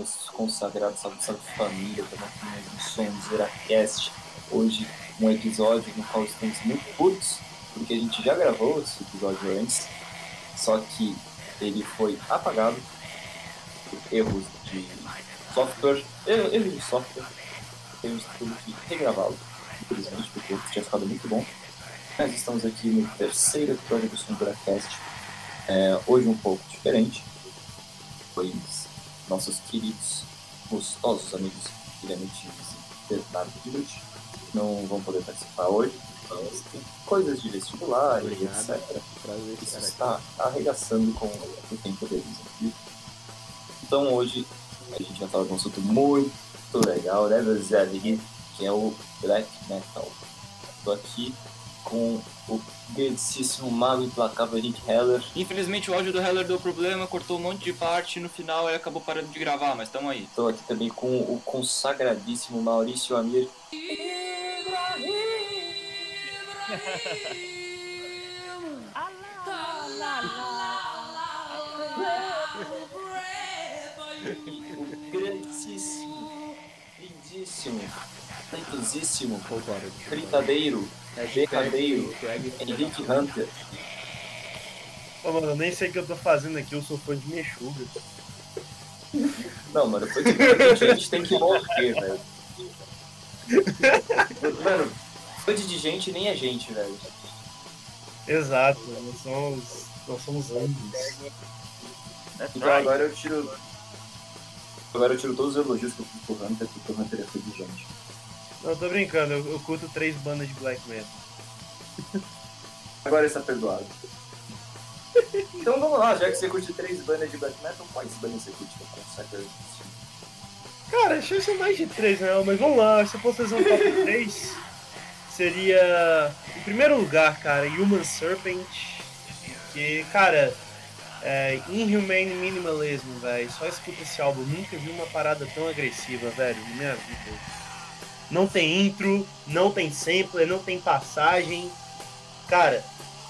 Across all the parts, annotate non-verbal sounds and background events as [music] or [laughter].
Meus consagrados, salve, salve família, estamos aqui mais um som Zeracast. Hoje, um episódio no qual estamos muito putos, porque a gente já gravou esse episódio antes, só que ele foi apagado por erros de software, erros de software. Temos que regravá-lo, infelizmente, porque tinha ficado muito bom. Nós estamos aqui no terceiro episódio do Som Zeracast, é, hoje um pouco diferente, pois nossos queridos, gostosos amigos Guilherme Tives e Bernardo Dilucci não vão poder participar hoje, mas tem coisas de vestibular e etc. Isso está arregaçando com o tempo deles aqui. Então hoje a gente vai falar de um assunto muito legal, né, Zelig, que é o Black Metal. Estou aqui com o grandíssimo mago implacável Rick Heller. Infelizmente o áudio do Heller deu problema, cortou um monte de parte e no final ele acabou parando de gravar, mas estamos aí. Estou aqui também com o consagradíssimo Maurício Amir. o grandíssimo, lindíssimo, talentosíssimo, fritadeiro, Derradeiro, Henrique Hunter. Ô, mano, eu nem sei o que eu tô fazendo aqui, eu sou fã de Mexuga. Não, mano, foi de a gente tem que morrer, velho. Mano, fã de gente nem a gente, velho. Exato, nós somos, nós somos anjos. Então agora eu tiro. Agora eu tiro todos os elogios que eu fiz pro Hunter, porque o Hunter é fã de gente. Não, tô brincando, eu, eu curto três bandas de black metal. Agora está perdoado. [laughs] então vamos lá, já que você curte três bandas de black metal, quais bandas você curte com Cara, achei isso mais de três, né? Mas vamos lá, se eu fosse fazer um top [laughs] 3, seria. Em primeiro lugar, cara, Human Serpent. Que, cara, é, Inhumane Minimalism, velho. Só escuta esse álbum. Nunca vi uma parada tão agressiva, velho, na minha vida. Não tem intro, não tem sampler, não tem passagem. Cara,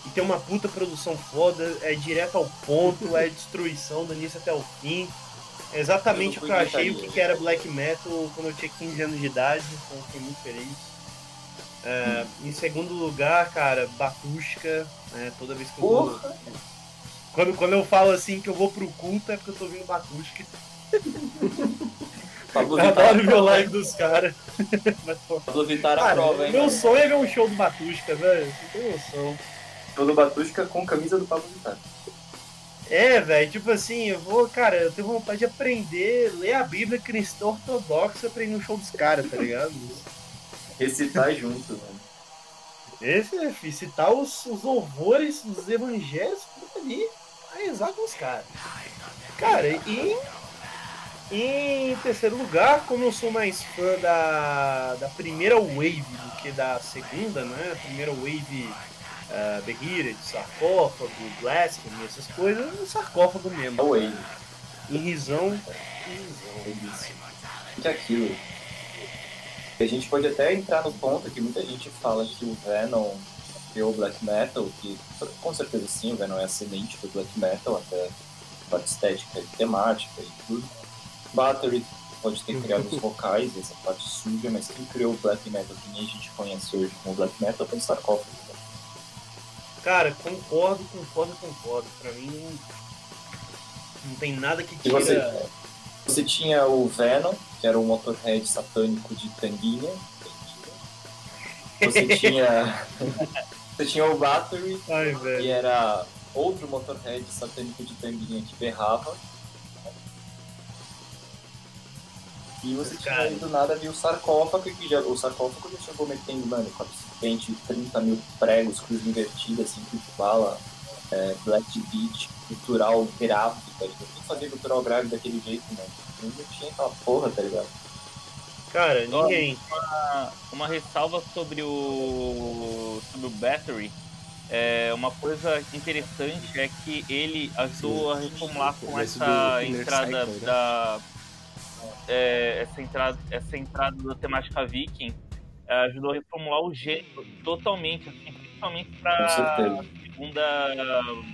e tem uma puta produção foda, é direto ao ponto, é destruição do início até o fim. É exatamente o que eu achei o que era black metal quando eu tinha 15 anos de idade, então fiquei muito feliz. É, hum. Em segundo lugar, cara, Batushka, né, toda vez que eu vou. Quando, quando eu falo assim que eu vou pro culto é porque eu tô ouvindo Batushka. [laughs] Pablo eu Vittar adoro ver o live dos caras. Pablo Vittar a prova, hein? Meu velho. sonho é ver um show do Batusca, velho. Não tem noção. Show do Batusca com camisa do Pablo Vittar. É, velho, tipo assim, eu vou, cara, eu tenho vontade de aprender, ler a Bíblia cristã ortodoxa pra ir no show dos caras, tá ligado? Recitar junto, mano. Esse, é, filho, citar os, os louvores dos evangelhos ali, a rezar com os caras. Cara, e em terceiro lugar, como eu sou mais fã da, da primeira wave do que da segunda, né? A primeira wave uh, Beheated, sarcófago, blasphemy, essas coisas, sarcófago mesmo. A wave. Em risão, em risão. Que é aquilo. A gente pode até entrar no ponto que muita gente fala que o Venom criou o black metal, que com certeza sim, o Venom é ascendente do black metal, até parte estética e temática e tudo Battery pode ter criado os [laughs] vocais, essa parte suja, mas quem criou o black metal que nem a gente conhece hoje como black metal foi Sarcófago. Cara, concordo, concordo, concordo. Pra mim não tem nada que tira... Você, você, tinha o Venom, que era o Motorhead satânico de Tanguinha. Você tinha... [laughs] você tinha o Battery, Ai, que era outro Motorhead satânico de Tanguinha que berrava. E você tinha do nada viu o sarcófago, que já, o sarcófago já chegou metendo, mano, 420, 30 mil pregos, cruz invertida, assim, que fala, é, black beat, cultural gráfico, tá ligado? Tem que fazer cultural gráfico daquele jeito, mano. Não tinha aquela porra, tá ligado? Cara, ninguém. Uma, uma ressalva sobre o. sobre o Battery. É, uma coisa interessante é que ele ajudou a reformular com essa entrada né? da é, essa, entrada, essa entrada da temática viking é, ajudou a reformular o gênero totalmente, assim, principalmente para segunda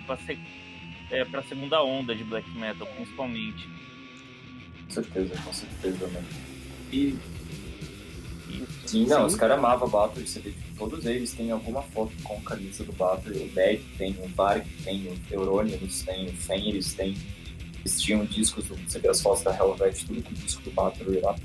para é, segunda onda de black metal, principalmente. Com certeza, com certeza, mano. E. Sim, não, Sim. os caras amavam Bathory, você vê que todos eles têm alguma foto com a camisa do Bathory. O Dead tem, o Bark tem, o Euronymous tem, o Fenris tem. Eles tinham discos, você vê as fotos da Helvet, tudo com o disco do Bathory lá.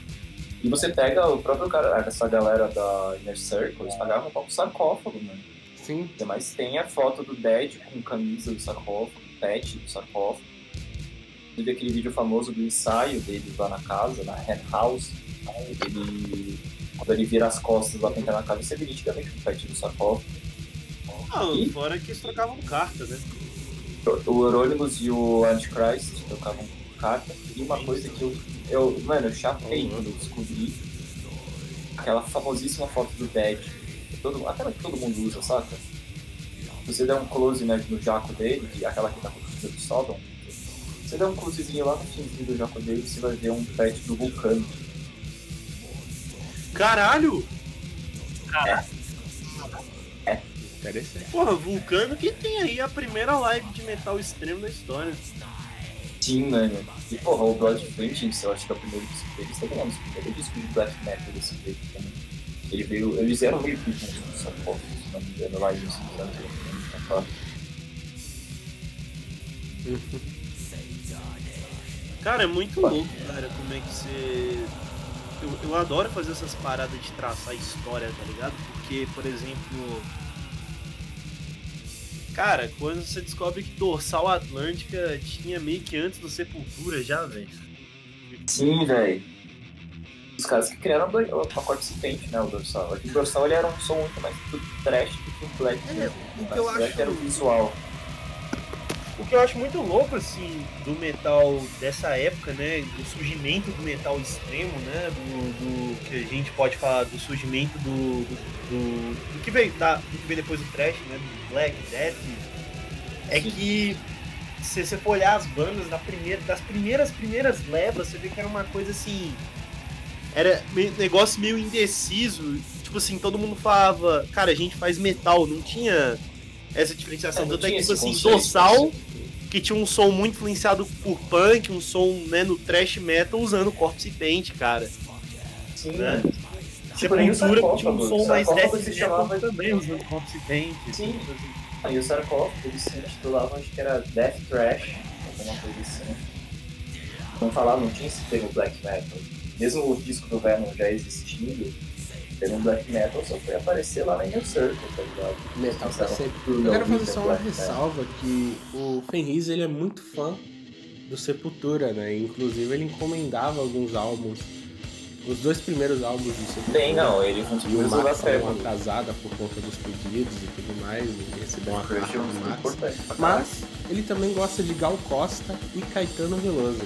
E você pega o próprio cara, essa galera da Inner Circle, eles pagavam um pouco sarcófago, mano. Sim. Mas tem a foto do Dead com camisa do sarcófago, pet do sarcófago. Teve aquele vídeo famoso do ensaio dele lá na casa, na Hen House. Ele, quando ele vira as costas lá pra entrar na casa, você vê nitidamente o pet do sarcófago. Ah, e... fora que eles trocavam carta, né? O Euronymous e o Antichrist trocavam carta. E uma coisa que eu, eu mano, eu chapei quando eu descobri aquela famosíssima foto do Dead todo, aquela que todo mundo usa, saca? Você der um close né, no jaco dele, que é aquela que tá com o do Sodom, você der um closezinho lá no finzinho do jaco dele, você vai ver um pet do Vulcano. Caralho! É. É. Interessante. Porra, Vulcano que tem aí a primeira live de metal extremo da história. Sim, mano. E porra, o Blood Vengeance, eu acho que é o primeiro disco deles, também é um dos primeiros discos de black metal desse jeito também. Ele veio, eles eram meio que juntos, essa foto, se não me engano, lá em anos 80. Cara, é muito louco, cara, como é que você. Eu, eu adoro fazer essas paradas de traçar história, tá ligado? Porque, por exemplo. Cara, quando você descobre que Dorsal Atlântica tinha meio que antes do Sepultura já, velho. Sim, velho os caras que criaram o pacote Cipente, né? O Dorsal. O Dorsal ele era um som muito mais trash do que um black. É, o que eu acho... era o visual. O que eu acho muito louco, assim, do metal dessa época, né? Do surgimento do metal extremo, né? Do, do que a gente pode falar do surgimento do. do, do, do que, veio, da, do que veio depois do trash, né? Do black, death. É que se você for olhar as bandas da primeira, das primeiras primeiras levas, você vê que era uma coisa assim era um negócio meio indeciso. Tipo assim, todo mundo falava, cara, a gente faz metal, não tinha essa diferenciação. É, Tanto é que, tipo assim, Dorsal, que tinha um som muito influenciado por punk, um som né, no thrash metal usando Corpse Paint, cara. Sim, né? Sepultura tipo, tinha um som mais death metal chamava... também usando Corpse Paint. Sim. Aí o sarcófago, eles se intitulavam, acho que era Death Thrash, alguma coisa assim. Vamos falar, não tinha esse termo black metal mesmo o disco do Venom já existindo, tendo um black metal só foi aparecer lá na Inner Circle, tá ligado? Metal tá sempre. Eu quero fazer só uma ressalva que o Fenris ele é muito fã do Sepultura, né? Inclusive ele encomendava alguns álbuns. Os dois primeiros álbuns do Sepultura. Bem, não, ele e o Max estava atrasada por conta dos pedidos e tudo mais, e recebeu uma carta do Max. Mas ele também gosta de Gal Costa e Caetano Veloso.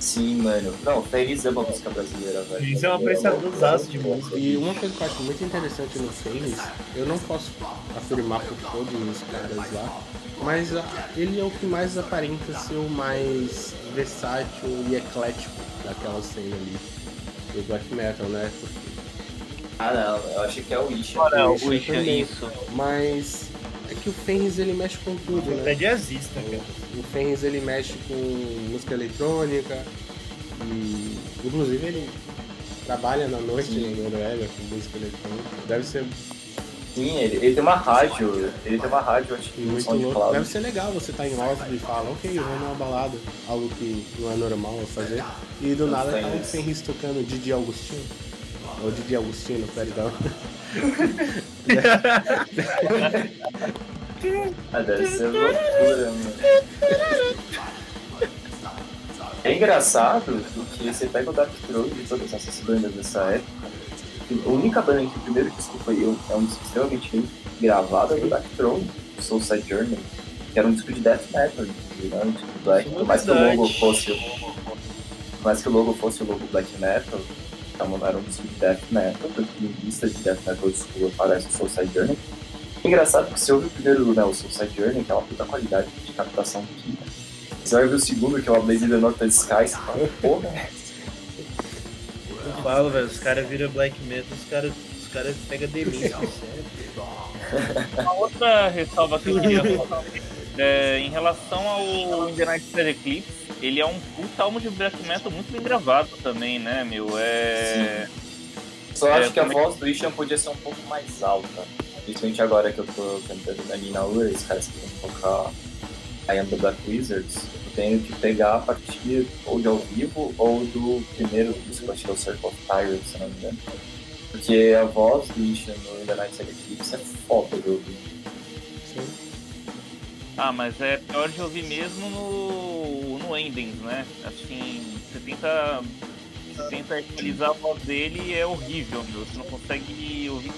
Sim, mano. Não, Feliz é uma música brasileira, velho. Feliz é um apreciador de música. E uma coisa que eu acho muito interessante no Feliz, eu não posso afirmar por todos os caras lá, mas ele é o que mais aparenta ser o mais versátil e eclético daquela cena ali do black metal, né? Ah não, eu achei que é o Isha. Ah, não, o Isha, isso. Mas é que o Fenris ele mexe com tudo, né? É jazzista, cara. O Fenris ele mexe com música eletrônica e inclusive ele trabalha na noite Sim. na Noruega com música eletrônica. Deve ser Sim, ele, ele tem uma rádio, ele tem uma rádio, acho que muito louco. Deve ser legal você estar tá em Oslo e falar, ok, eu vou numa balada, algo que não é normal fazer. E do nada tá o Fenris tocando Didi Augustino. Ou Didi Agostino, perdão. ah, deve ser loucura, mano. É engraçado porque você pega o Dark Throne de todas essas bandas dessa época. A única banda que o primeiro disco foi eu, é um disco extremamente bem gravado é do Dark Throne, Soulside Journey, que era um disco de death metal, né? um disco black, por mais que o logo fosse mais que o logo fosse o logo black metal, então era um disco de death metal, porque em lista de death metal school aparece o Soulside Journey. Engraçado que você ouve o primeiro, né, o Soulside Journey, que é uma puta qualidade de captação aqui. Você vai ver o segundo, que é o Blaze the Northern Sky, você fala, porra. Eu falo, velho, os caras viram black metal, os caras os cara pegam demência, sério. Uma outra ressalva que eu queria falar é, em relação ao The Night Eclipse, ele é um puta álbum de black metal muito bem gravado também, né, meu? É. Sim. Só é, acho que a voz do Ishan podia ser um pouco mais alta. Principalmente agora que eu tô cantando na Nina Ur, os caras que vão tocar I Am the Black Wizards, eu tenho que pegar a partir ou de ao vivo ou do primeiro disco, acho que é o Circle of Tyrants, se não me engano. Porque a voz do Ishan no the Night Eclipse é foda de ouvir. Sim. Ah, mas é pior de ouvir mesmo no, no Endings, né? Assim, você tenta você tenta a voz dele e é horrível, meu. Você não consegue ouvir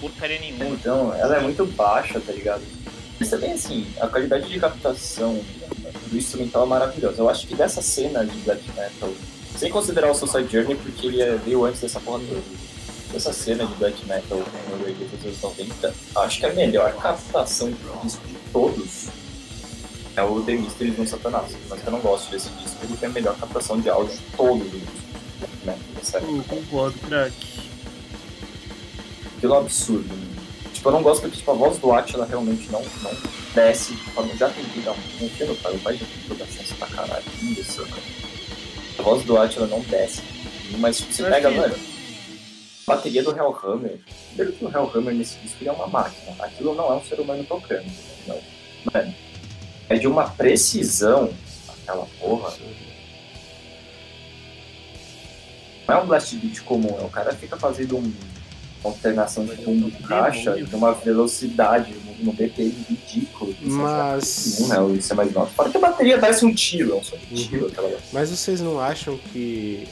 porcaria nenhuma. Então, ela é muito baixa, tá ligado? Mas também, assim, a qualidade de captação do instrumental é maravilhosa. Eu acho que dessa cena de black metal, sem considerar o Suicide Journey, porque ele é, veio antes dessa porra toda, essa cena de black metal no Radio dos anos 90, acho que a melhor captação de todos é o The Mysteries no Satanás. Mas eu não gosto desse disco, ele tem a melhor captação de áudio de todos os discos né? Eu concordo, é um absurdo. Né? Tipo, eu não gosto porque tipo, a voz do Atila realmente não, não desce. Tipo, já tentei dar um confio no pai, o pai já tentou dar chance pra caralho. Isso, cara. A voz do Atila não desce. Mas tipo, você eu pega, mano, a bateria do Hellhammer. Primeiro que o Hellhammer nesse disco ele é uma máquina. Aquilo não é um ser humano tocando. Não. Mano, é de uma precisão aquela porra. Não é um blast beat comum, é o cara fica fazendo um, uma alternação de fundo de caixa de uma velocidade, no BPM ridículo. Mas. É, não, isso é mais novo. Fora que a bateria parece um tiro, é um som de uhum. tiro. Aquela... Mas vocês não acham que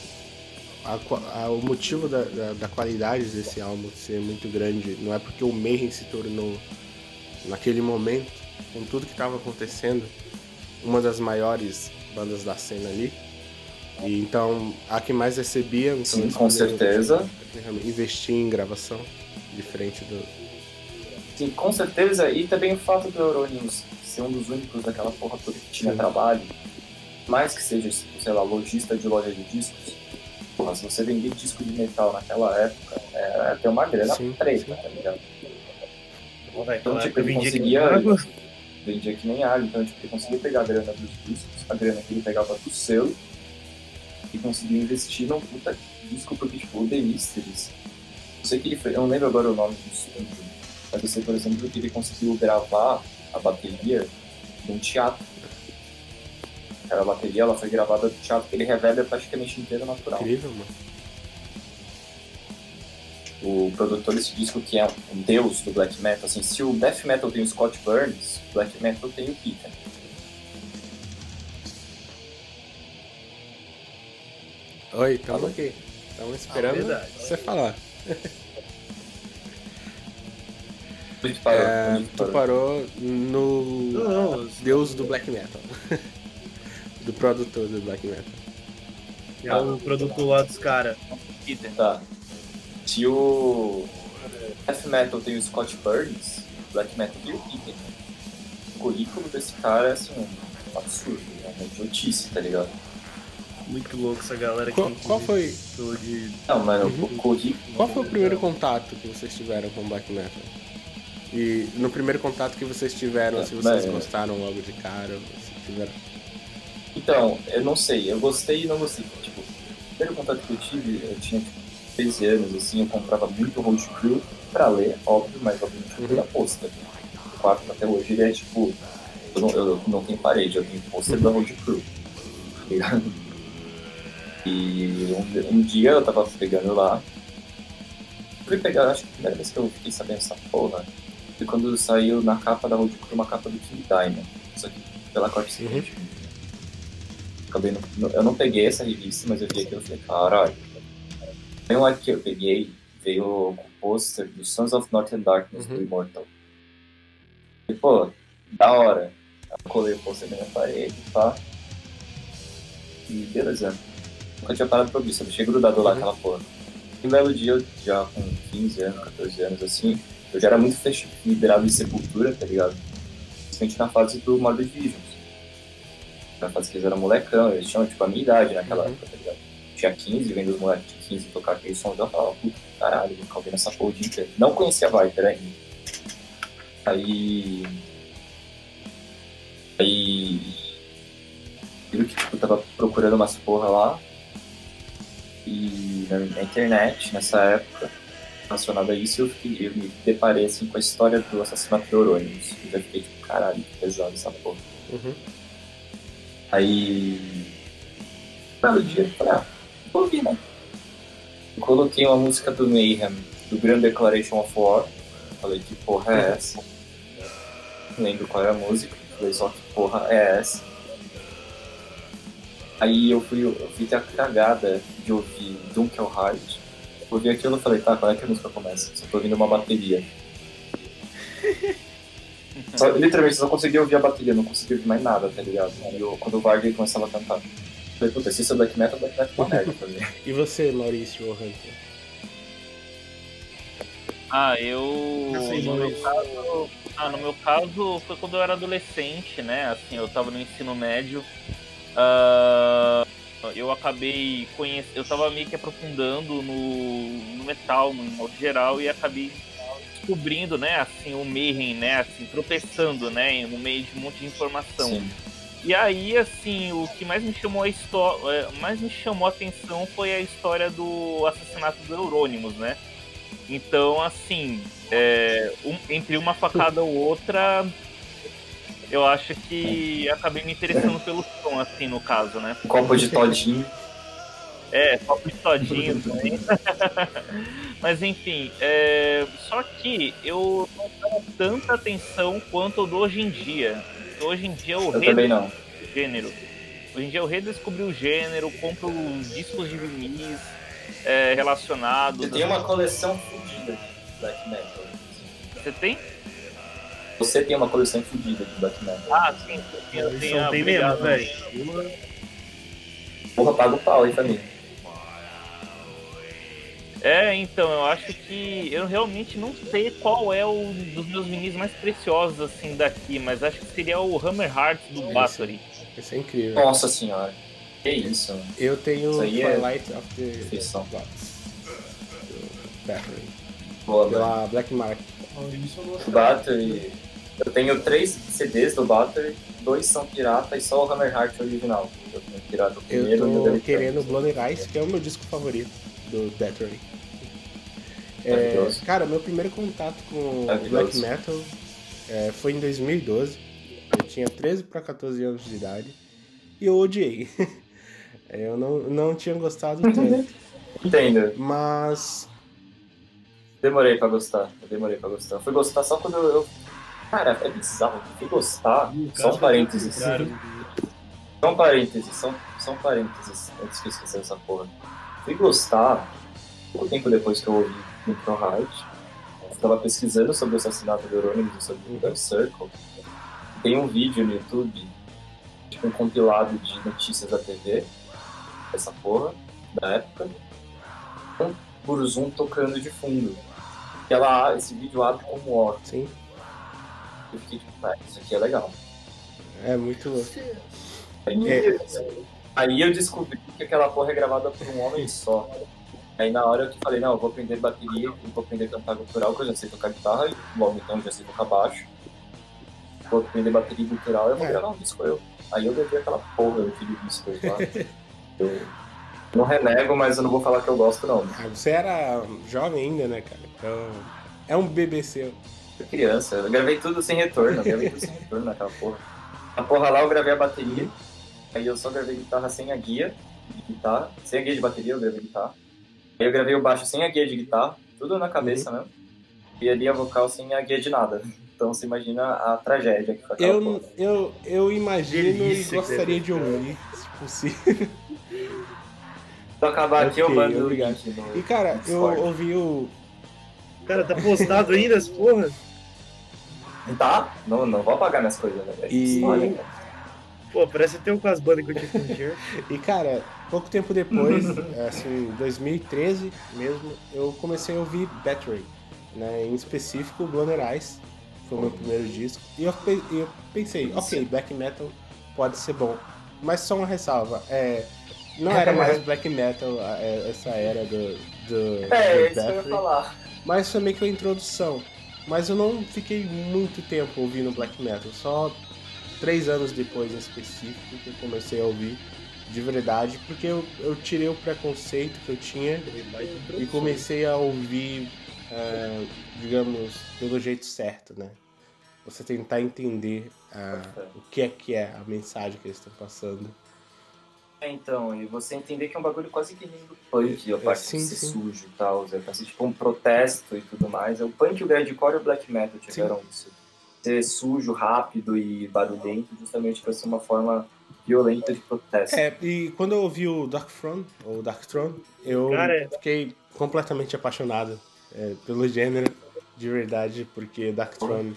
a, a, o motivo da, da, da, qualidade desse álbum ser muito grande não é porque o Mayhem se tornou, naquele momento, com tudo que estava acontecendo, uma das maiores bandas da cena ali? E então, a que mais recebia, então Sim, com certeza. Investir em gravação, diferente do. Sim, com certeza. E também o fato do Euronius ser um dos únicos daquela porra toda que tinha Sim. trabalho, mais que seja, sei lá, lojista de loja de discos. Porra, se você vender disco de metal naquela época, era até uma grana preta, tá ligado? Então, tipo, ele conseguia. Vendia que nem água, então, tipo, ele conseguia pegar a grana dos discos, a grana que ele pegava do selo e conseguiu investir num puta disco, porque, tipo, o The Mysteries, eu sei que ele foi, eu não lembro agora o nome do estúdio, mas eu sei, por exemplo, que ele conseguiu gravar a bateria num teatro. Aquela bateria, ela foi gravada no teatro, que ele revela praticamente inteiro natural. Incrível, mano. O produtor desse disco, que é um deus do black metal, assim, se o death metal tem o Scott Burns, o black metal tem o Peter. Oi, tamo aqui. Estamos esperando ah, você falar. é, tu parou no não, Deus do Black Metal. [laughs] do produtor do Black Metal. É o produtor lá dos caras. Tá. Se o Death Metal tem o Scott Burns, Black Metal tem o Peter. O currículo desse cara é assim, um absurdo, é uma idiotice, tá ligado? muito louco essa galera qual, que qual foi de... não mano uhum. corri qual foi o primeiro contato que vocês tiveram com black metal e no primeiro contato que vocês tiveram é, se vocês mas... gostaram logo de cara se tiveram então eu não sei eu gostei e não gostei tipo o primeiro contato que eu tive eu tinha tipo 13 anos assim eu comprava muito Road Crew pra ler óbvio mas obviamente uhum. posta o quarto até hoje ele é tipo eu não, eu não tenho parede eu tenho pôster uhum. da Road Crew tá e um, um dia eu tava pegando lá. Fui pegar, acho que a primeira vez que eu fiquei sabendo essa porra foi quando saiu na capa da Road Crew uma capa do King Diamond. Isso aqui, pela corte seguinte. Uhum. Acabei no, eu não peguei essa revista, mas eu vi aquilo e falei, caralho. Tem um que eu peguei, veio com o pôster do Sons of Northern Darkness uhum. do Immortal. E, pô, da hora. Eu colei o pôster na minha parede, pá. E beleza nunca tinha parado pra ouvir, só deixei grudado lá uhum. aquela porra. E um belo dia, já com 15 anos, 14 anos, assim, eu já era muito liberado em Sepultura, tá ligado? Principalmente na fase do Morbid Visions. Na fase que eles eram molecão, eles tinham, tipo, a minha idade naquela uhum. época, tá ligado? Tinha 15, vendo os moleques 15 tocar aquele som, eu falava, puta, caralho, vou ficar ouvindo essa porra o dia inteiro. Não conhecia a Viper ainda. Aí... Aí viram que tipo, tava procurando umas porra lá. E na, internet, nessa época, relacionada a isso, eu, fiquei, eu me deparei assim, com a história do assassinato de Eurônimos. E já fiquei tipo, caralho, que pesado essa porra. Uhum. Aí. Um belo dia, eu falei, ah, coloquei uma música do Mayhem, do Grand Declaration of War. Falei, que porra é essa? Não lembro qual era a música. Falei, só que porra é essa? Aí eu fui, eu fui ter a cagada de ouvir Dunkelheart. Eu ouvi aquilo e falei, tá, qual é que a música começa? Só tô ouvindo uma bateria. [laughs] Só, literalmente, só conseguia ouvir a bateria, não conseguia ouvir mais nada, tá ligado? Aí eu, quando o Vargas começava a cantar. Falei, puta, se isso é black metal, black metal pra mim. [laughs] E você, Maurício Hunter? Ah, eu. Assim, no, meu caso, ah, no meu caso, foi quando eu era adolescente, né? Assim, eu tava no ensino médio. Ah, eu acabei conhecendo. Eu tava meio que aprofundando no, no metal, no modo geral, e acabei descobrindo, né, assim, o Mayhem, né, assim, tropeçando, né, no meio de um monte de informação. Sim. E aí, assim, o que mais me chamou a história, mais me chamou a atenção foi a história do assassinato do Eurônimos, né? Então, assim, é, um- entre uma facada ou outra, eu acho que acabei me interessando pelo som, assim, no caso, né? Copo de todinho. É, copo de todinho também. [laughs] Mas enfim, é, só que eu não dava tanta atenção quanto eu dou hoje em dia. Hoje em dia eu, Eu o gênero. Hoje em dia eu redescobri o gênero, compro discos de vinis é, relacionados. Você tem uma coleção fodida de black metal. Você tem? Você tem uma coleção fodida de black metal. Ah, sim. Tem, Isso tem, não ah, tem mesmo, velho. Porra, paga o pau aí também. É, então, eu acho que eu realmente não sei qual é o dos meus vinis mais preciosos assim daqui, mas acho que seria o Hammer Hearts do Bathory. Isso é incrível. Nossa senhora. Que isso, mano. Eu tenho Isso aí é Twilight of the ficção. Gods. Do Battery. Boa, mano. Pela Black Market. Não O Battery. Eu tenho três CDs do Battery, dois são pirata e só o Hammer Heart original. Eu tenho pirata o Eu primeiro e o tô querendo Blood Ice, que é o meu disco favorito do Battery. É, Maravilhoso. cara, meu primeiro contato com. Black Metal é, foi em 2012. Eu tinha 13 para 14 anos de idade e eu odiei. [laughs] Eu não, não tinha gostado [laughs] tanto, Entendo. mas Demorei pra gostar. Eu demorei pra gostar. Eu fui gostar só quando eu. Cara, é bizarro. Eu fui gostar. Só um parênteses. Só um parênteses, só, só um parênteses, antes que eu esqueça essa porra. Fui gostar pouco tempo depois que eu ouvi Micro Heart. Eu tava pesquisando sobre o assassinato do Eurônimos e sobre o Dark Circle. Tem um vídeo no YouTube, tipo um compilado de notícias da TV, essa porra, da época, com o Burzum tocando de fundo. Ela, esse vídeo abre como ó. sim, Eu fiquei tipo, ah, isso aqui é legal. é muito louco. Aí, É. aí eu descobri que aquela porra é gravada por um homem só. Aí na hora eu que falei, não, eu vou aprender bateria, eu vou aprender a cantar gutural, que eu já sei tocar guitarra, e logo então eu já sei tocar baixo. Vou aprender bateria gutural, eu vou É. gravar um disco eu. Aí eu levei aquela porra daquele disco lá. [laughs] eu não renego, mas eu não vou falar que eu gosto não. Ah, você era jovem ainda, né, cara? Então, é um BBC. Eu criança, eu gravei tudo sem retorno, eu gravei tudo sem retorno naquela porra. Na porra lá eu gravei a bateria, aí eu só gravei guitarra sem a guia de guitarra, sem a guia de bateria eu gravei guitarra. Aí eu gravei o baixo sem a guia de guitarra, tudo na cabeça mesmo. E ali a vocal sem a guia de nada. [laughs] Então você imagina a tragédia que foi Eu, eu, eu imagino Delícia e gostaria de ouvir, se possível. [laughs] Então acabar aqui eu mando o obrigado. no E cara, eu ouvi o. Cara, tá postado ainda as porra? Tá? Não, não vou apagar minhas coisas, né? E- História, cara. Pô, parece até um com as bandas que eu tinha Jer. [laughs] E cara, pouco tempo depois, [laughs] assim, 2013 mesmo, eu comecei a ouvir Battery, né? Em específico, Blood Eyes, foi o meu primeiro disco. E eu, eu pensei, ok, black metal pode ser bom. Mas só uma ressalva, é, não era mais black metal é, essa era do, do, É, do isso que eu ia falar. mas foi meio que uma introdução. Mas eu não fiquei muito tempo ouvindo black metal, só três anos depois em específico que eu comecei a ouvir de verdade, porque eu, eu tirei o preconceito que eu tinha e comecei a ouvir, uh, digamos, pelo jeito certo, né? Você tentar entender uh, o que é que é a mensagem que eles estão passando. É, então, e você entender que é um bagulho quase que nem do punk, a é, parte sim, de ser sim. sujo e tal, é pra ser tipo um protesto e tudo mais. É o punk, o grindcore e o black metal tiveram sim. isso. Ser sujo, rápido e barulhento, justamente pra ser uma forma violenta de protesto. É, e quando eu ouvi o Dark Throne, ou Dark Throne, eu Cara, fiquei completamente apaixonado é, pelo gênero, de verdade, porque Dark Throne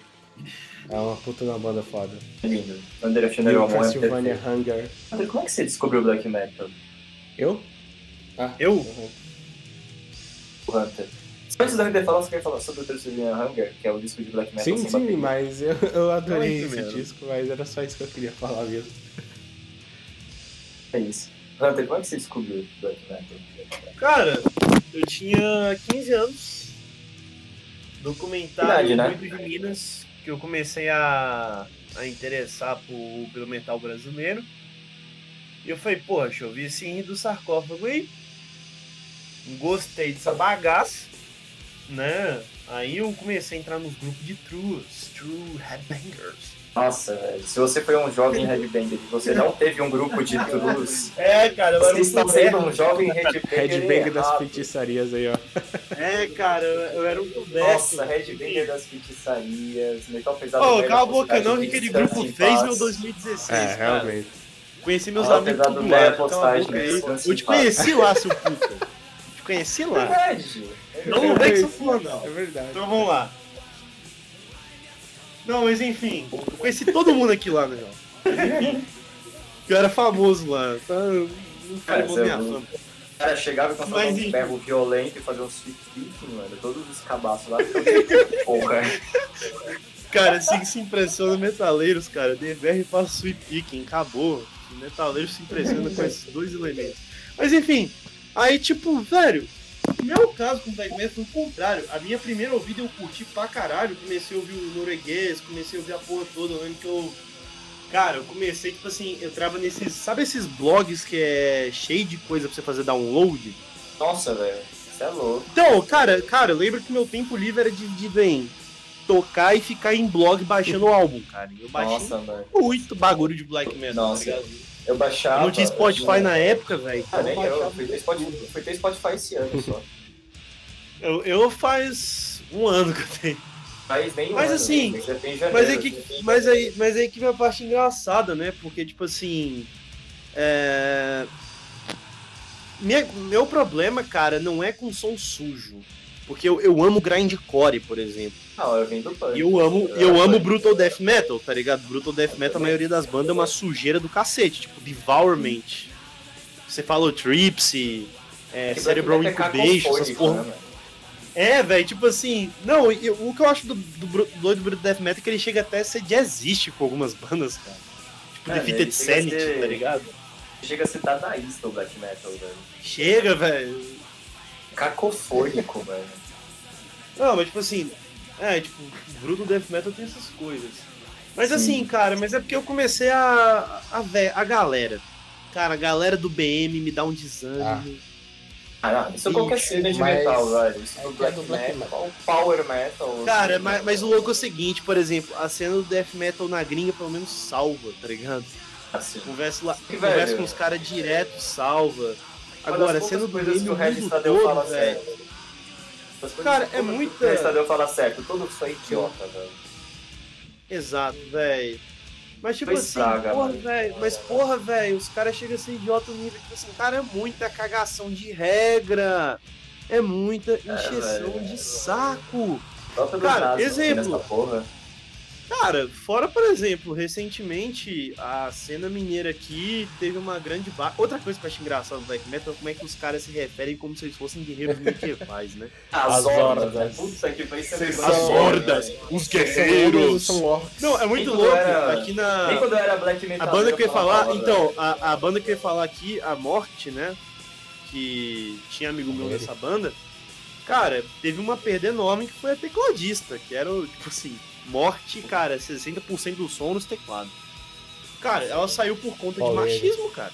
é uma puta uma banda foda. Lindo. Under of Moon Castlevania Hunger. André, como é que você descobriu o Black Metal? Eu? Ah, eu? Uhum. O Hunter. Antes da Hunter falar, você quer falar sobre o Castlevania Hunger, que é o disco de Black Metal? Sim, sim, mas eu, eu adorei esse mesmo. disco, mas era só isso que eu queria falar mesmo. É isso. Hunter, como é que você descobriu o Black Metal? Cara, eu tinha 15 anos. Documentário Idade, né? de Minas, que eu comecei a, a interessar por, pelo metal brasileiro. E eu falei, poxa, eu vi esse hino do sarcófago aí. Gostei dessa bagaça, né? Aí eu comecei a entrar nos grupos de trues, true headbangers. Nossa, velho. Se você foi um jovem headbanger e você não teve um grupo de trus. É, cara, eu você está sendo um jovem [laughs] headbanger. Headbanger das feitiçarias aí, ó. É, cara, eu, era um tuberto. Nossa, headbanger das feitiçarias. Metal pesado. Ô, oh, cala a boca, não, que aquele grupo fez meu 2016. É, cara. realmente. Conheci meus oh, amigos tudo lá. Eu te conheci lá, seu puta. Conheci lá. É verdade. Não, não vem que for, não. É verdade. Então vamos lá. Não, mas enfim, eu conheci todo mundo aqui lá, né? Eu era famoso lá. Tá? Não falei minha fama. Cara, chegava com um ferro violento e fazia um sweep picking, mano. Todos os cabaços lá. [laughs] Porra. Cara, assim que se impressiona metaleiros, cara. DVR faz sweep picking, acabou. Metaleiros se impressiona com esses dois elementos. Mas enfim, aí tipo, velho, meu caso com o Black Metal foi o contrário. A minha primeira ouvida eu curti pra caralho. Comecei a ouvir o norueguês, comecei a ouvir a porra toda. Eu lembro que eu. Cara, eu comecei, tipo assim, eu entrava nesses. Sabe esses blogs que é cheio de coisa pra você fazer download? Nossa, velho. Você é louco. Então, cara, cara, eu lembro que meu tempo livre era dividido em tocar e ficar em blog baixando o [laughs] álbum, cara. Eu baixei Nossa, muito bagulho de black metal, tá Nossa. tá? Eu baixava. não tinha Spotify na época, velho. Ah, nem eu. eu fui, ter Spotify, fui ter Spotify esse ano só. eu, eu faz um ano que eu tenho. Bem mas um assim, ano, janeiro, mas, é que, mas, aí, mas aí que vem a parte engraçada, né? Porque, tipo assim. É... Minha, meu problema, cara, não é com som sujo. Porque eu, eu amo grindcore, por exemplo. Não, eu vim do punk. E eu amo, eu, eu amo Brutal Death Metal, tá ligado? Brutal Death Metal, a maioria das bandas é uma sujeira do cacete, tipo Devourment. Você falou Tripsy, é, Cerebral é Incubation, essas porra. Né, é, velho, tipo assim. Não, eu, o que eu acho do, do, do, do Brutal Death Metal é que ele chega até a ser jazzístico com algumas bandas, cara. Tipo, é, Defeated Sanity, ser, tá ligado? Chega a ser dadaísta o Black Metal, velho. Chega, velho cacofônico, velho. Não, mas tipo assim, é, tipo, Bruto Death Metal tem essas coisas. Mas Sim. assim, cara, mas é porque eu comecei a, a ver a galera. Cara, a galera do BM me dá um desânimo. Ah. Ah, isso é qualquer cena de mas... metal, velho. Isso é do black, black metal, metal, power metal. Cara, mas, mas, o louco é o seguinte, por exemplo, a cena do death metal na gringa pelo menos salva, tá ligado? Assim. Conversa, lá, conversa com os caras direto, salva. Agora, sendo do que o Regis Tadeu fala velho. certo. Cara, é muita. O Regis Tadeu fala certo, todo isso é idiota, velho. Exato, velho. Mas tipo assim, estraga, porra, velho. Mas porra, velho, os caras chegam a ser idiota no nível, tipo assim, cara, é muita cagação de regra. É muita é, encheção é, de saco. Cara, exemplo. Cara, fora, por exemplo, recentemente a cena mineira aqui teve uma grande ba... Outra coisa que eu acho engraçado no Black Metal é como é que os caras se referem como se eles fossem guerreiros medievais, né? [laughs] As, As hordas. hordas. Puta que vai ser As hordas. Os guerreiros. São orcs. Não, é muito louco. Era... Aqui na. Nem quando era Black Metal. A banda que eu ia falar. Então, a, a banda que eu ia falar aqui, a Morte, né? Que tinha amigo meu nessa banda. Cara, teve uma perda enorme que foi a tecladista, que era, tipo assim, morte, cara, 60% do som nos teclados. Cara, ela saiu por conta de machismo, cara.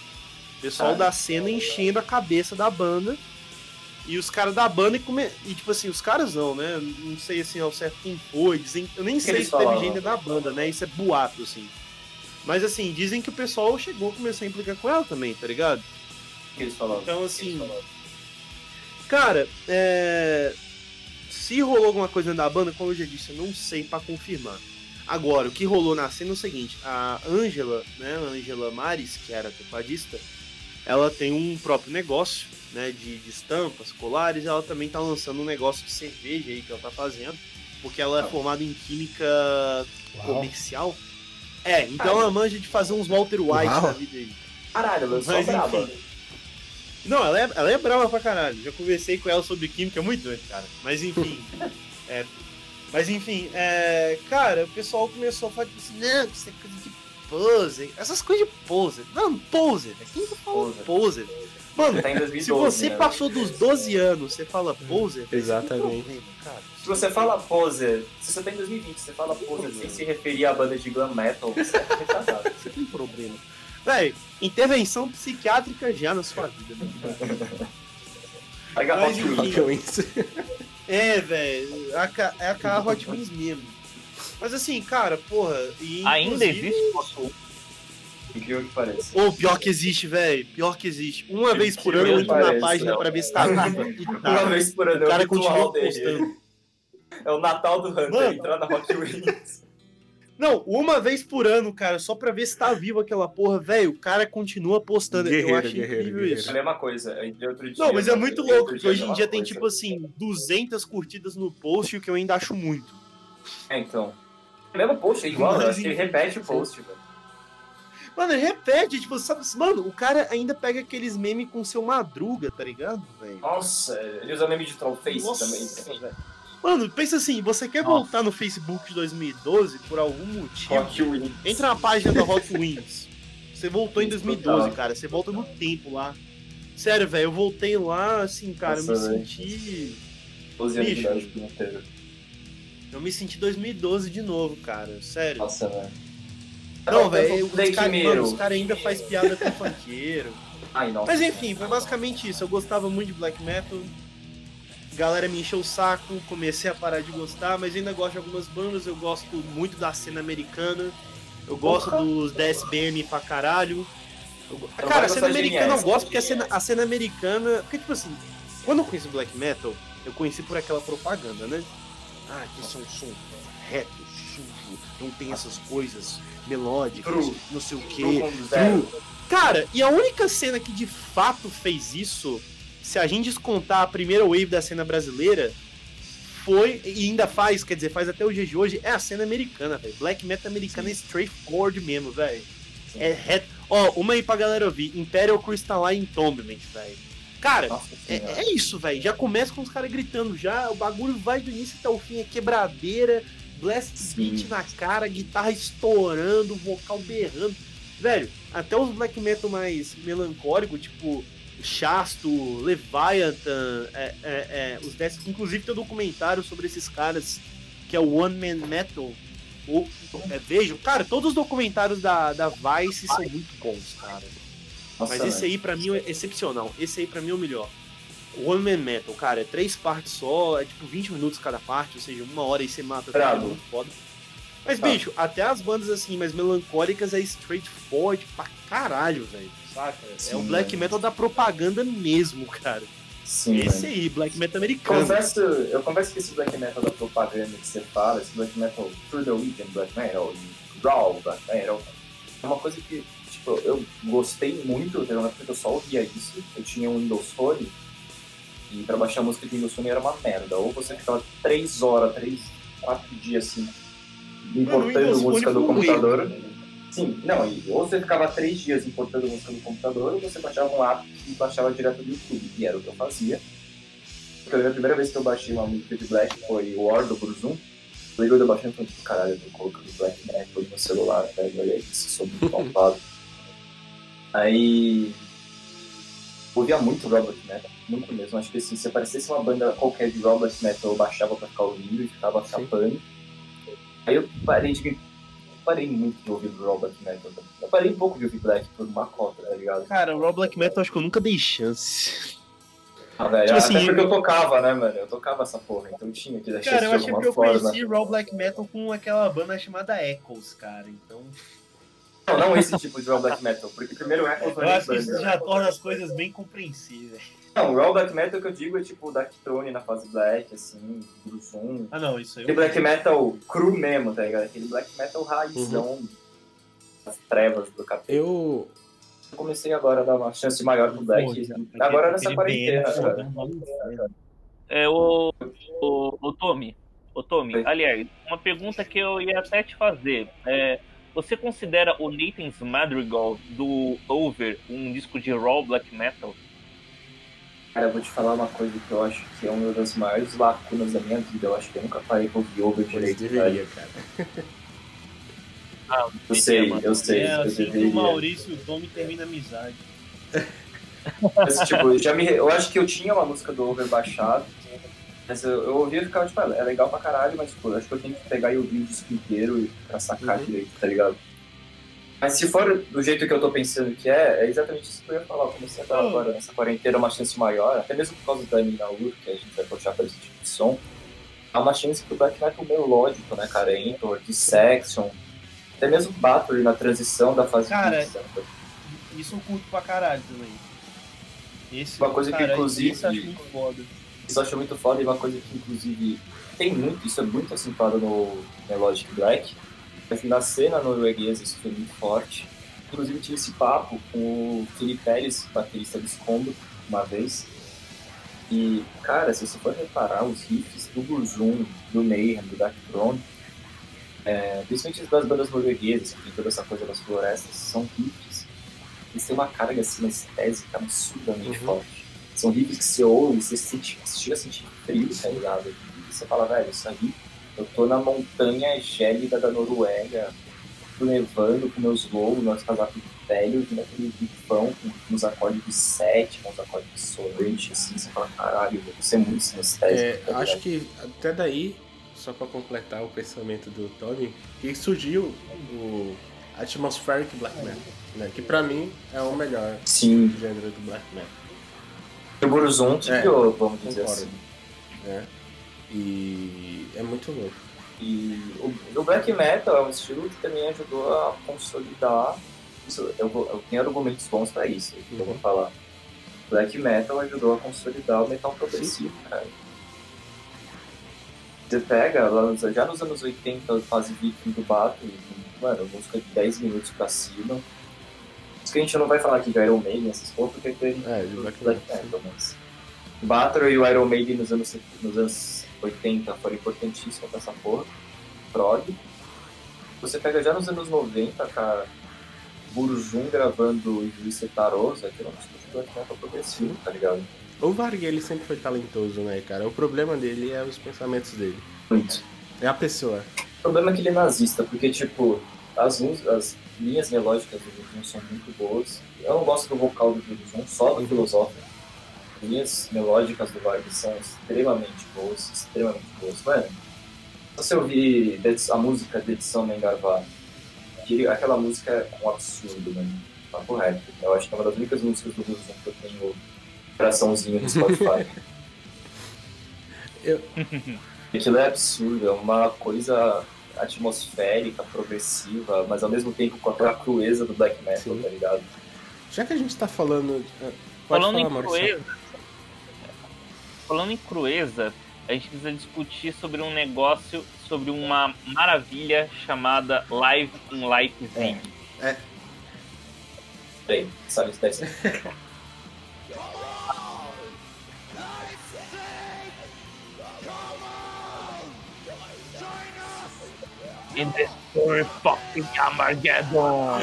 O pessoal da cena enchendo a cabeça da banda. E os caras da banda e, come... e tipo assim, os caras não, né? Não sei assim ao certo quem foi. Dizem... Eu nem sei se teve gente da banda, né? Isso é boato, assim. Mas assim, dizem que o pessoal chegou a começar a implicar com ela também, tá ligado? Que eles falaram? Então assim. Cara, é... se rolou alguma coisa da banda, como eu já disse, eu não sei para confirmar. Agora, o que rolou na cena é o seguinte: a Angela, né, a Angela Maris, que era tecladista, ela tem um próprio negócio, né, de, de estampas, colares, ela também tá lançando um negócio de cerveja aí que ela tá fazendo, porque ela é formada em química Uau. comercial. É, então ela manja de fazer uns Walter White Uau. na vida aí. Caralho, ela é só braba. Não, ela é, ela é brava pra caralho. Já conversei com ela sobre química, é muito doido, cara. Mas enfim. [laughs] é, mas enfim, é, cara, o pessoal começou a falar tipo assim, não, isso é coisa de pose. Essas coisas de pose. Não, pose. Quem tá falando pose? Mano, tá 2012, se você né? passou dos 12 anos, você fala poser, Exatamente. se você fala poser, se você tá em 2020, você fala poser sem se referir à banda de glam metal, você é retardado. você tem problema. Véi, intervenção psiquiátrica já na sua vida. Né? Pega Hot Wings. É, velho. É a cara Hot Wings mesmo. Mas assim, cara, porra. Ainda existe Incrível que pareça. Ou pior que existe, velho. Pior que existe. Uma vez por ano eu entro na página não. pra ver se tá viva. Tá. Uma vez por ano. O cara continua postando. É o Natal do Hunter entrar na Hot Wings. Não, uma vez por ano, cara, só pra ver se tá vivo aquela porra, velho. O cara continua postando. Guerreiro, eu acho guerreiro, incrível guerreiro. isso. É a mesma coisa. Outro dia, não, mas é muito louco, porque hoje em dia tem, tipo assim, 200 curtidas no post, o que eu ainda acho muito. É, então. O mesmo post, é igual, mas, ele repete o post, velho. Mano, ele repete, tipo, sabe, mano, o cara ainda pega aqueles memes com seu madruga, tá ligado, velho? Nossa, ele usa meme de trollface também. Véio. Mano, pensa assim, você quer Nossa. voltar no Facebook de 2012 por algum motivo? Hot Wings. Entra na página da Hot Wings. Você voltou em 2012, cara. Você volta no tempo lá. Sério, velho, eu voltei lá, assim, cara, Nossa, eu me senti. 12 anos de idade Eu me senti 2012 de novo, cara. Sério. Nossa, velho. Não, velho, os caras cara ainda faz piada com funkeiro. Ai, nossa. Mas enfim, foi basicamente isso. Eu gostava muito de black metal. Galera me encheu o saco, comecei a parar de gostar, mas ainda gosto de algumas bandas. Eu gosto muito da cena americana. Eu gosto Porra. dos DSBM pra caralho. Eu... Cara, a cena americana eu gosto porque a cena, a cena americana. Porque, tipo assim, quando eu conheci black metal, eu conheci por aquela propaganda, né? Ah, que é um som reto, sujo, não tem essas coisas melódicas, True. não sei o quê. Cara, e a única cena que de fato fez isso, se a gente descontar a primeira wave da cena brasileira, foi, e ainda faz, quer dizer, faz até o dia de hoje, é a cena americana, velho. Black metal americana é straightforward mesmo, velho. É reto. Ó, uma aí pra galera ouvir: Imperial Crystalline Entombment, velho. Cara, é, é, isso, velho. Já começa com os caras gritando já, o bagulho vai do início até o fim, é quebradeira blast beat na cara, guitarra estourando, vocal berrando. Velho, até os black metal mais melancólico, tipo Chasto, Leviathan, é, é, é, os dez, inclusive tem um documentário sobre esses caras que é o One Man Metal. Ou, é, vejam, cara, todos os documentários da, da Vice são muito bons, cara. Nossa, Mas esse aí para mim é excepcional. Esse aí para mim é o melhor. One Man Metal, cara, é três partes só, é tipo 20 minutos cada parte, ou seja, uma hora aí você mata é muito foda. Mas, tá. bicho, até as bandas assim, mais melancólicas é straightforward pra caralho, velho. Saca? Sim, é o black metal da propaganda mesmo, cara. Sim, esse aí, black metal americano. Confesso, eu confesso que esse black metal da propaganda que você fala, esse black metal through the weekend black metal, raw black metal, é uma coisa que, tipo, eu gostei muito, teve uma época que eu só ouvia isso. Eu tinha um Windows Phone e pra baixar música de Windows Phone era uma merda. Ou você ficava três horas, três, quatro dias assim, importando música do computador. Sim, não, e ou você ficava três dias importando música no computador, ou você baixava um app e baixava direto do YouTube, e era o que eu fazia. Porque a primeira vez que eu baixei uma música de Black foi War do Bruzum. O Igor eu baixando falou, tipo, caralho, eu tô colocando Black Metal no celular, velho, olha isso, sou muito [laughs] poupado. Aí ouvia muito Robert Metal, muito mesmo. Acho que assim, se aparecesse uma banda qualquer de Robert Metal, eu baixava pra ficar ouvindo e ficava chapando. Aí eu parei de parei muito de ouvir raw black metal. Eu parei um pouco de ouvir black por uma cota, tá ligado? Cara, o raw black metal acho que eu nunca dei chance. Ah, velho, tipo assim, porque eu tocava, né, mano? Eu tocava essa porra, então tinha que deixar Cara, eu acho que eu conheci raw black metal com aquela banda chamada Echoes, cara, então... Não, não esse tipo de raw black metal, porque primeiro o Echoes... Eu acho que isso já torna as coisas bem compreensíveis. Não, o Raw Black Metal que eu digo é tipo Dark Throne na fase Black, assim, Gruzum. Ah, não, isso aí. Aquele Black Metal cru mesmo, tá ligado? Aquele Black Metal raizão, uhum. as trevas do capeta. Eu. Eu comecei agora a dar uma chance maior pro Black. Pô, agora nessa quarentena, cara. É, o, o, o Tommy. O Tommy, aliás, uma pergunta que eu ia até te fazer. É, você considera o Nathan's Madrigal do Over um disco de raw black metal? Cara, eu vou te falar uma coisa que eu acho que é uma das maiores lacunas da minha vida. Eu acho que eu nunca parei pra ouvir over direito. deveria, cara. ah, eu sei, eu sei. É eu assim deveria. o Maurício e o Tommy terminam amizade. Mas, tipo, já me, eu acho que eu tinha uma música do Over baixado, mas eu, eu ouvia e ficava, tipo, é legal pra caralho, mas, tipo, acho que eu tenho que pegar e ouvir o disco inteiro pra sacar uhum. direito, tá ligado? Mas se for do jeito que eu tô pensando que é, é exatamente isso que eu ia falar. Eu comecei a dar agora nessa quarentena uma chance maior, até mesmo por causa da Nina Ur, que a gente vai puxar pra esse tipo de som. Há uma chance pro black metal melódico, né, cara? Entor, Dissection, até mesmo Battery na transição da fase Cara, isso eu curto pra caralho também. Esse, uma coisa cara, que inclusive. Isso eu acho muito foda. Isso eu acho muito foda e uma coisa que inclusive tem muito, isso é muito acentuado no Melodic Black na cena norueguesa isso foi muito forte. Inclusive tive esse papo com o Felipe Pérez, baterista do Escombro, uma vez. E, cara, se você for reparar os riffs do Burzum, do Mayhem, do Dark Throne, é, principalmente das bandas norueguesas, que tem toda essa coisa das florestas, são riffs. Eles têm uma carga assim, estésica absurdamente uhum. forte. São riffs que você ouve, você, sente, você chega a sentir frio, tá ligado? E você fala, velho, isso aí eu tô na montanha gélida da Noruega, nevando com meus lobos, meus casacos velhos, vindo aquele bifão com uns acordes de sétima, uns acordes de solante, assim, você fala, caralho, você é muito sinestésico. É, tá acho que até daí, só pra completar o pensamento do Tommy, que surgiu o Atmospheric Black Metal, né? Que pra mim é o melhor Sim. gênero do Black Metal. O Burzum é, criou, vamos dizer concordo. assim. É. E é muito louco. E o, o black metal é um estilo que também ajudou a consolidar. Isso, eu, vou, eu tenho argumentos bons para isso, que eu vou uhum. falar. Black metal ajudou a consolidar o metal progressivo, cara. Você pega, já nos anos 80, fase viking do Bato, mano, música de 10 minutos pra cima. Que a gente não vai falar aqui de Iron Maiden, essas coisas, porque tem é, de Black, Black Metal, mas... Battle e o Iron Maiden nos anos, nos anos 80 foram importantíssimos pra essa porra. Prog. Você pega já nos anos 90, cara, Burzum gravando Juice Tarosa, que era um disco de black metal progressivo, tá ligado? O Varg, ele sempre foi talentoso, né, cara? O problema dele é os pensamentos dele. Muito. É a pessoa. O problema é que ele é nazista, porque, tipo, as, as linhas melódicas do Burzum são muito boas. Eu não gosto do vocal do Burzum, só do filosófico linhas melódicas do Varg são extremamente boas, extremamente boas. Mano, se você ouvir a música de edição Mengarvá, aquela música é um absurdo, mano. Papo reto. Eu acho que é uma das únicas músicas do Bluesman que eu tenho coraçãozinho no Spotify. [laughs] eu... Aquilo é absurdo, é uma coisa atmosférica, progressiva, mas ao mesmo tempo com aquela crueza do black metal, Sim. tá ligado? Já que a gente tá falando. Eh, falando falar, em crueza, falando em crueza, a gente precisa discutir sobre um negócio, sobre uma maravilha chamada Live in Leipzig. É. é. Peraí, sabe isso [laughs] daí? In the story fucking Armageddon!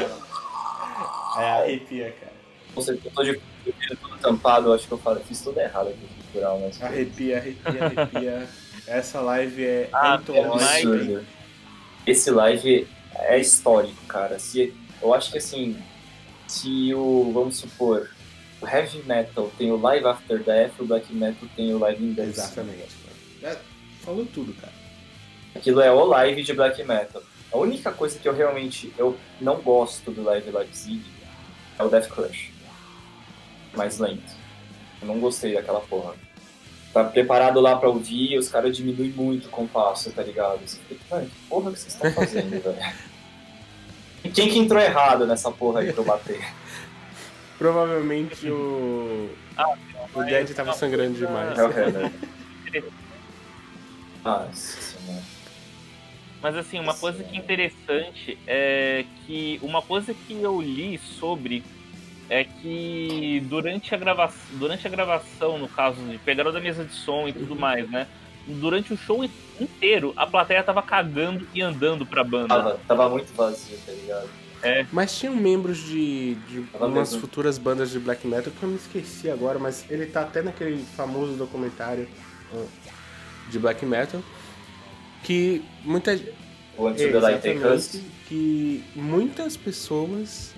É, arrepia, cara. Você tô de tudo tampado, acho que eu falei, fiz tudo errado aqui cultural, mas. Arrepia, arrepia, arrepia. [laughs] Essa live é ah, antológica. Esse live é histórico, cara. Se, eu acho que assim, se o, vamos supor, o heavy metal tem o live after death, o black metal tem o live in death. Exatamente. É, falou tudo, cara. Aquilo é o live de black metal. A única coisa que eu realmente eu não gosto do Live Leipzig é o Death Crush. Mais lento. Eu não gostei daquela porra. Tá preparado lá pra ouvir e os caras diminuem muito o compasso, tá ligado? Você fica, mano, que porra que vocês estão fazendo, [laughs] velho? Quem que entrou errado nessa porra aí pra eu bater? [laughs] Provavelmente o. Ah, o Dead tava sangrando demais. É o. [laughs] Nossa senhora. Mas assim, uma coisa que é interessante é que uma coisa que eu li sobre é que durante a gravação, durante a gravação, no caso de pegaram da mesa de som e tudo mais, né? Durante o show inteiro, a plateia tava cagando e andando pra banda. Tava, tava muito vazio, tá ligado? É. Mas tinham membros de, de umas mesmo. futuras bandas de black metal que eu me esqueci agora, mas ele tá até naquele famoso documentário de black metal que muita Exatamente, que muitas pessoas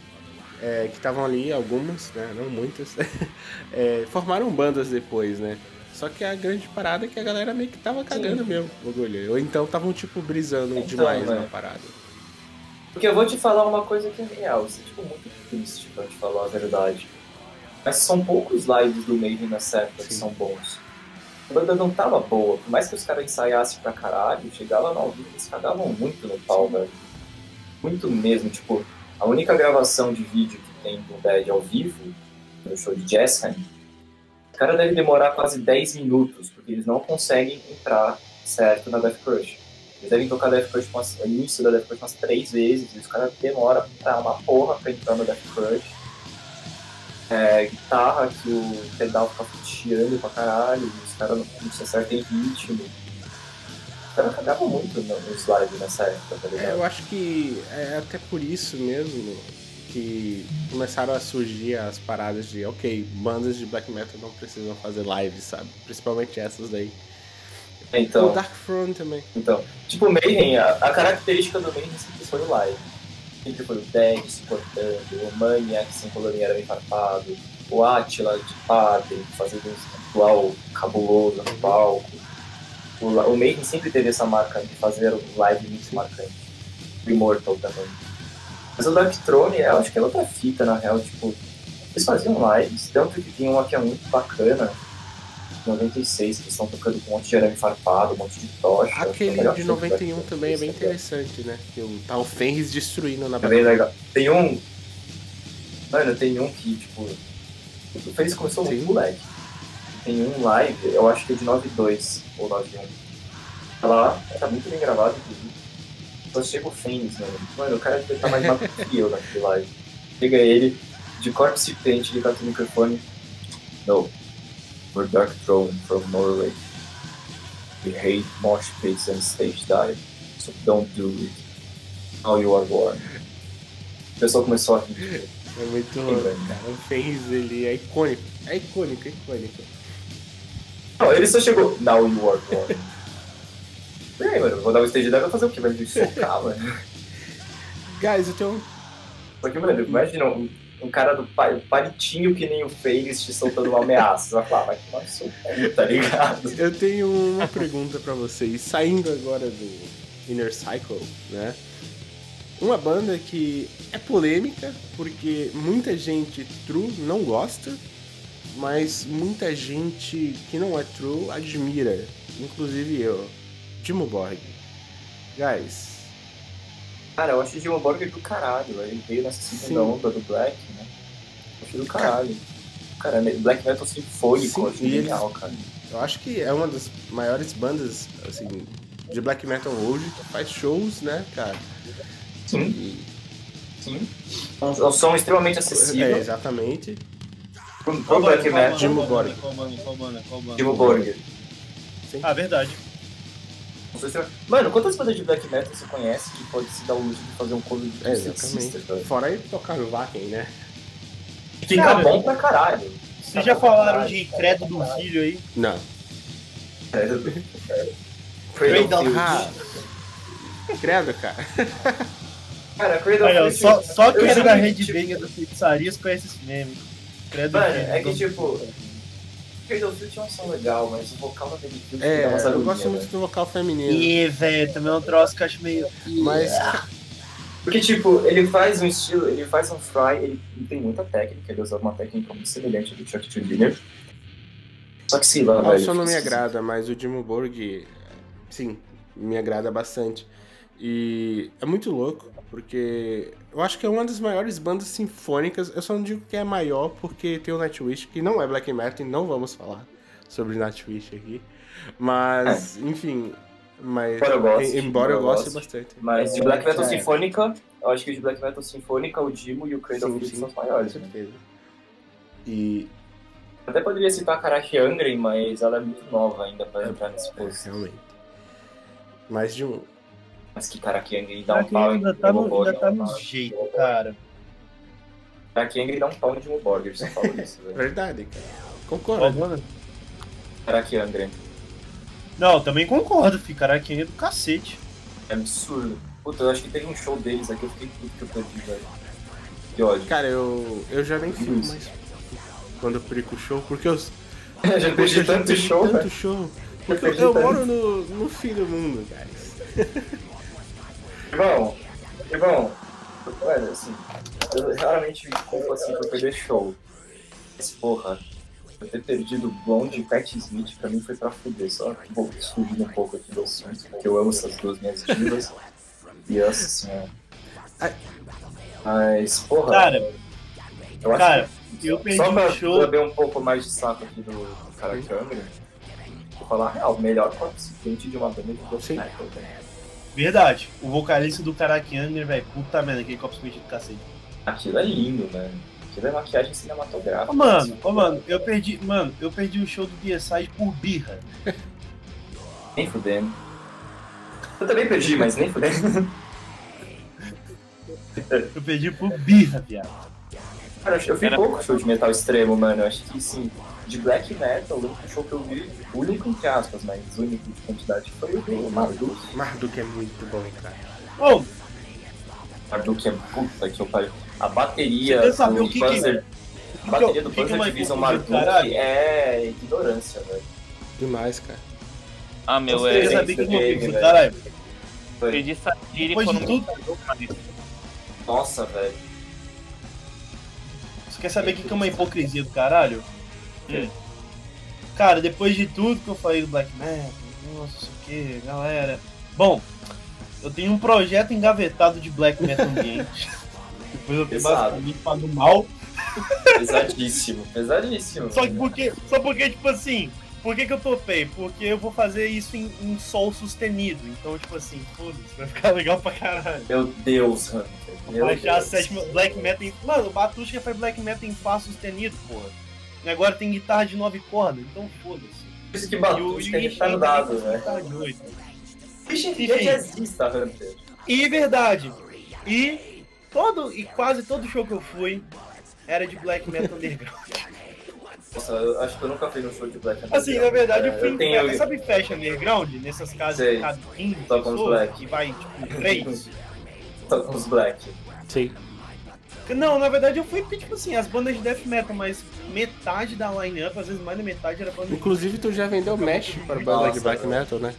é, que estavam ali, algumas, né, não muitas, [laughs] é, formaram bandas depois, né? Só que a grande parada é que a galera meio que tava cagando Sim. mesmo, bagulho. Ou então estavam, tipo, brisando então, demais na parada. Porque eu vou te falar uma coisa que é real, isso é, tipo, muito triste pra te falar a verdade. Mas são poucos lives do Maiden nessa época Sim. que são bons. A banda não tava boa, por mais que os caras ensaiassem pra caralho, chegava no ao vivo, eles cagavam muito no pau, velho. Muito mesmo, tipo, a única gravação de vídeo que tem do Dead ao vivo, no show de Jessheim, o cara deve demorar quase 10 minutos, porque eles não conseguem entrar certo na Death Crush. Eles devem tocar Death Crush umas, o início da Death Crush umas três vezes, e os caras demoram pra uma porra pra entrar no Death Crush. É, guitarra que o pedal fica chiando pra caralho, os caras não, não se acertam em ritmo. Os caras cagavam muito nos lives nessa época, tá ligado? É, eu acho que é até por isso mesmo que começaram a surgir as paradas de, ok, bandas de black metal não precisam fazer lives, sabe? Principalmente essas daí. Então, o Dark Throne também. Então, tipo, o Mayhem, a, a, característica do Mayhem sempre foi o live. Sempre foi o Dead se cortando, o Maniac sem colorinha era bem farpado, o Attila de padre, fazendo um ritual cabuloso no palco. O, o Mayhem sempre teve essa marca de fazer um live muito marcante. O Immortal também. Mas o Dark Throne, eu acho que é outra fita, na real, tipo, eles faziam lives, tanto que tem uma que é muito bacana, 96, que estão tocando com um monte de arame farpado, um monte de tocha. Aquele é de 91 também é bem interessante, né? Que o, tá o Fenris destruindo na É bem legal. Tem um. Mano, tem um que, tipo. O Fenris começou muito moleque. Tem um live, eu acho que é de 92 ou 91. Tá lá, tá muito bem gravado, inclusive. Só chega o Fênix, mano. Mano, o cara deve estar mais rápido que eu naquele live. Chega ele, de corpse paint, liga o microfone. No, We're Dark Throne from Norway. We hate mosh pits and stage dive, so don't do it. Now you are born. O pessoal começou a rir. É muito louco, cara. O fez ele é icônico. É icônico, é icônico. Não, ele só chegou. Now you are born. e aí, mano, vou dar um stage dive e fazer o quê? Vai me socar, mano? Guys, eu tenho. Só que, mano, imagina um um cara do palitinho que nem o Fênix te soltando uma ameaça. Vai falar, vai tomar seu tá ligado? Eu tenho uma pergunta para vocês. Saindo agora do Inner Cycle, né? Uma banda que é polêmica, porque muita gente true não gosta, mas muita gente que não é true admira, inclusive eu. Timo Borg. Guys, Cara, eu acho o Jim Borg do caralho. Ele veio nessa segunda Sim. onda do Black, né? Eu acho do caralho. Cara, Black Metal sinfônico, Sim, acho genial, ele, cara. Eu acho que é uma das maiores bandas, assim, de Black Metal hoje que faz shows, né, cara? Sim. Sim. É um, som extremamente acessível. É, exatamente. Pro, pro Black Metal. Jim Borg. Qual banda? Qual banda? Qual banda? Jim Borg. Ah, verdade. Mano, quantas bandas de black metal você conhece que pode se dar o luxo de fazer um cover de é, Exatamente. Fora aí tocar no Wacken, né? Fica cara, bom pra caralho. Vocês já falaram de Credo do Filho aí? Não. Credo do [laughs] Credo do Filho. Ah, credo, cara. [laughs] Cara, Credo Olha, só, só quem é da Red Venha das pizzarias conhece esse meme. Credo Mano, é que tipo Cradle of Filth é um som legal, mas o vocal Filth É, umas eu gosto muito velho. do vocal feminino. E, velho, também é um troço que eu acho meio. Mas, Porque, tipo, ele faz um estilo, ele faz um fry, ele tem muita técnica, ele usa uma técnica muito semelhante ao do Chuck Turbiner. Só que sei lá, o velho. som não me fica agrada, mas o Dimmu Borg, sim, me agrada bastante. E é muito louco, porque eu acho que é uma das maiores bandas sinfônicas. Eu só não digo que é maior, porque tem o Nightwish, que não é black metal, e não vamos falar sobre Nightwish aqui. Mas, enfim, mas Embora eu goste, embora eu goste goste. bastante. Mas de Black Metal É. Sinfônica, eu acho que de Black Metal Sinfônica, o Dimo e o Cradle Sim, of sim. são os maiores, Com né? certeza. E Até poderia citar a Karaki Angren, mas ela é muito nova ainda pra entrar nesse é, posto. realmente. Mais de um. Mas que Karaki Angren dá Será um que pau ainda tá, no, ainda tá no jeito, cara. Karaki Angren dá um pau em Dimmu Borgir, só falo isso, [laughs] velho. Verdade, cara. Concordo. mano. Karaki Angren. Não, também concordo, fi. Caraca, é do cacete. É absurdo. Puta, eu acho que teve um show deles aqui, eu fiquei puto que eu perdi, velho. Que ódio. Cara, eu, eu já nem fui mais quando eu perco o show, porque eu, [laughs] Eu já perdi tanto show, tanto velho. show. Porque eu, eu moro no, no fim do mundo, guys. [laughs] Irmão, irmão, velho, assim, eu raramente me culpo assim por perder show. Mas, porra, eu ter perdido Blonde e Pat Smith pra mim foi pra fuder. Só vou fugindo um pouco aqui do assunto, porque eu amo essas duas minhas divas. E nossa senhora. Ai. Mas, porra, Cara, eu acho cara, que, eu perdi só pra um show. beber um pouco mais de saco aqui do, cara Cameron, vou falar a real, o melhor participante de uma banda de Ghost Sim. Metal, velho. Verdade. O vocalista do Karakianer, velho, puta merda, aquele copo smith do cacete. Aquilo é lindo, mano. Aquilo é maquiagem cinematográfica. Ô, mano, ô, mano, eu perdi, mano, eu perdi o show do DSI por birra. [laughs] Nem fudendo. Eu também perdi, mas nem fudendo. Eu perdi por birra, viado. Cara, eu fui Era- pouco show de metal extremo, mano. Eu acho que, sim, de black metal, o único show que eu vi, único entre aspas, mas o único de quantidade foi o do Marduk. Marduk é muito bom, cara. Ô, Marduk é puta que eu pariu. A bateria Você do que que-. A que bateria eu- do que que é Panzer mais Division Marduk caralho? é ignorância, velho. Demais, cara. Ah, meu, é. quer três saber que eu game, fiz, velho. caralho? Foi. Satire de não tudo-. Nossa, velho. Você quer saber o que que é uma hipocrisia do caralho? Hum. Cara, depois de tudo que eu falei do Black Metal, nossa, isso que, galera. Bom, eu tenho um projeto engavetado de Black Metal [laughs] ambiente. depois eu tenho basicamente falado mal. Pesadíssimo, pesadíssimo. Só que porque, só porque, tipo assim, por que, que eu topei? Porque eu vou fazer isso em, em sol sustenido. Então, tipo assim, foda-se, vai ficar legal pra caralho. Meu Deus, Hunter. Meu Baixar a Deus. sétima Black Metal em. Mano, o Batushka faz Black Metal em Fá sustenido, porra. E agora tem guitarra de nove cordas, então foda-se. Por isso que E o Batushka Yuichi tá no dado, tem né? guitarra de oito. Vixe, Enfim. é jazzista, Hunter. E verdade. E todo e quase todo show que eu fui era de Black Metal Underground. Nossa, eu acho que eu nunca fui num show de Black Metal. Assim, na verdade, eu É, fui eu em tenho- sabe festa underground? Nessas casas Sei. de cada 15 Só com os pessoas, black. que vai, tipo, três. Tô com os Black. Sim. Não, na verdade eu fui porque, tipo assim, as bandas de death metal, mas metade da line-up, às vezes mais da metade era banda de Inclusive, tu já vendeu Mesh para banda de black metal, né?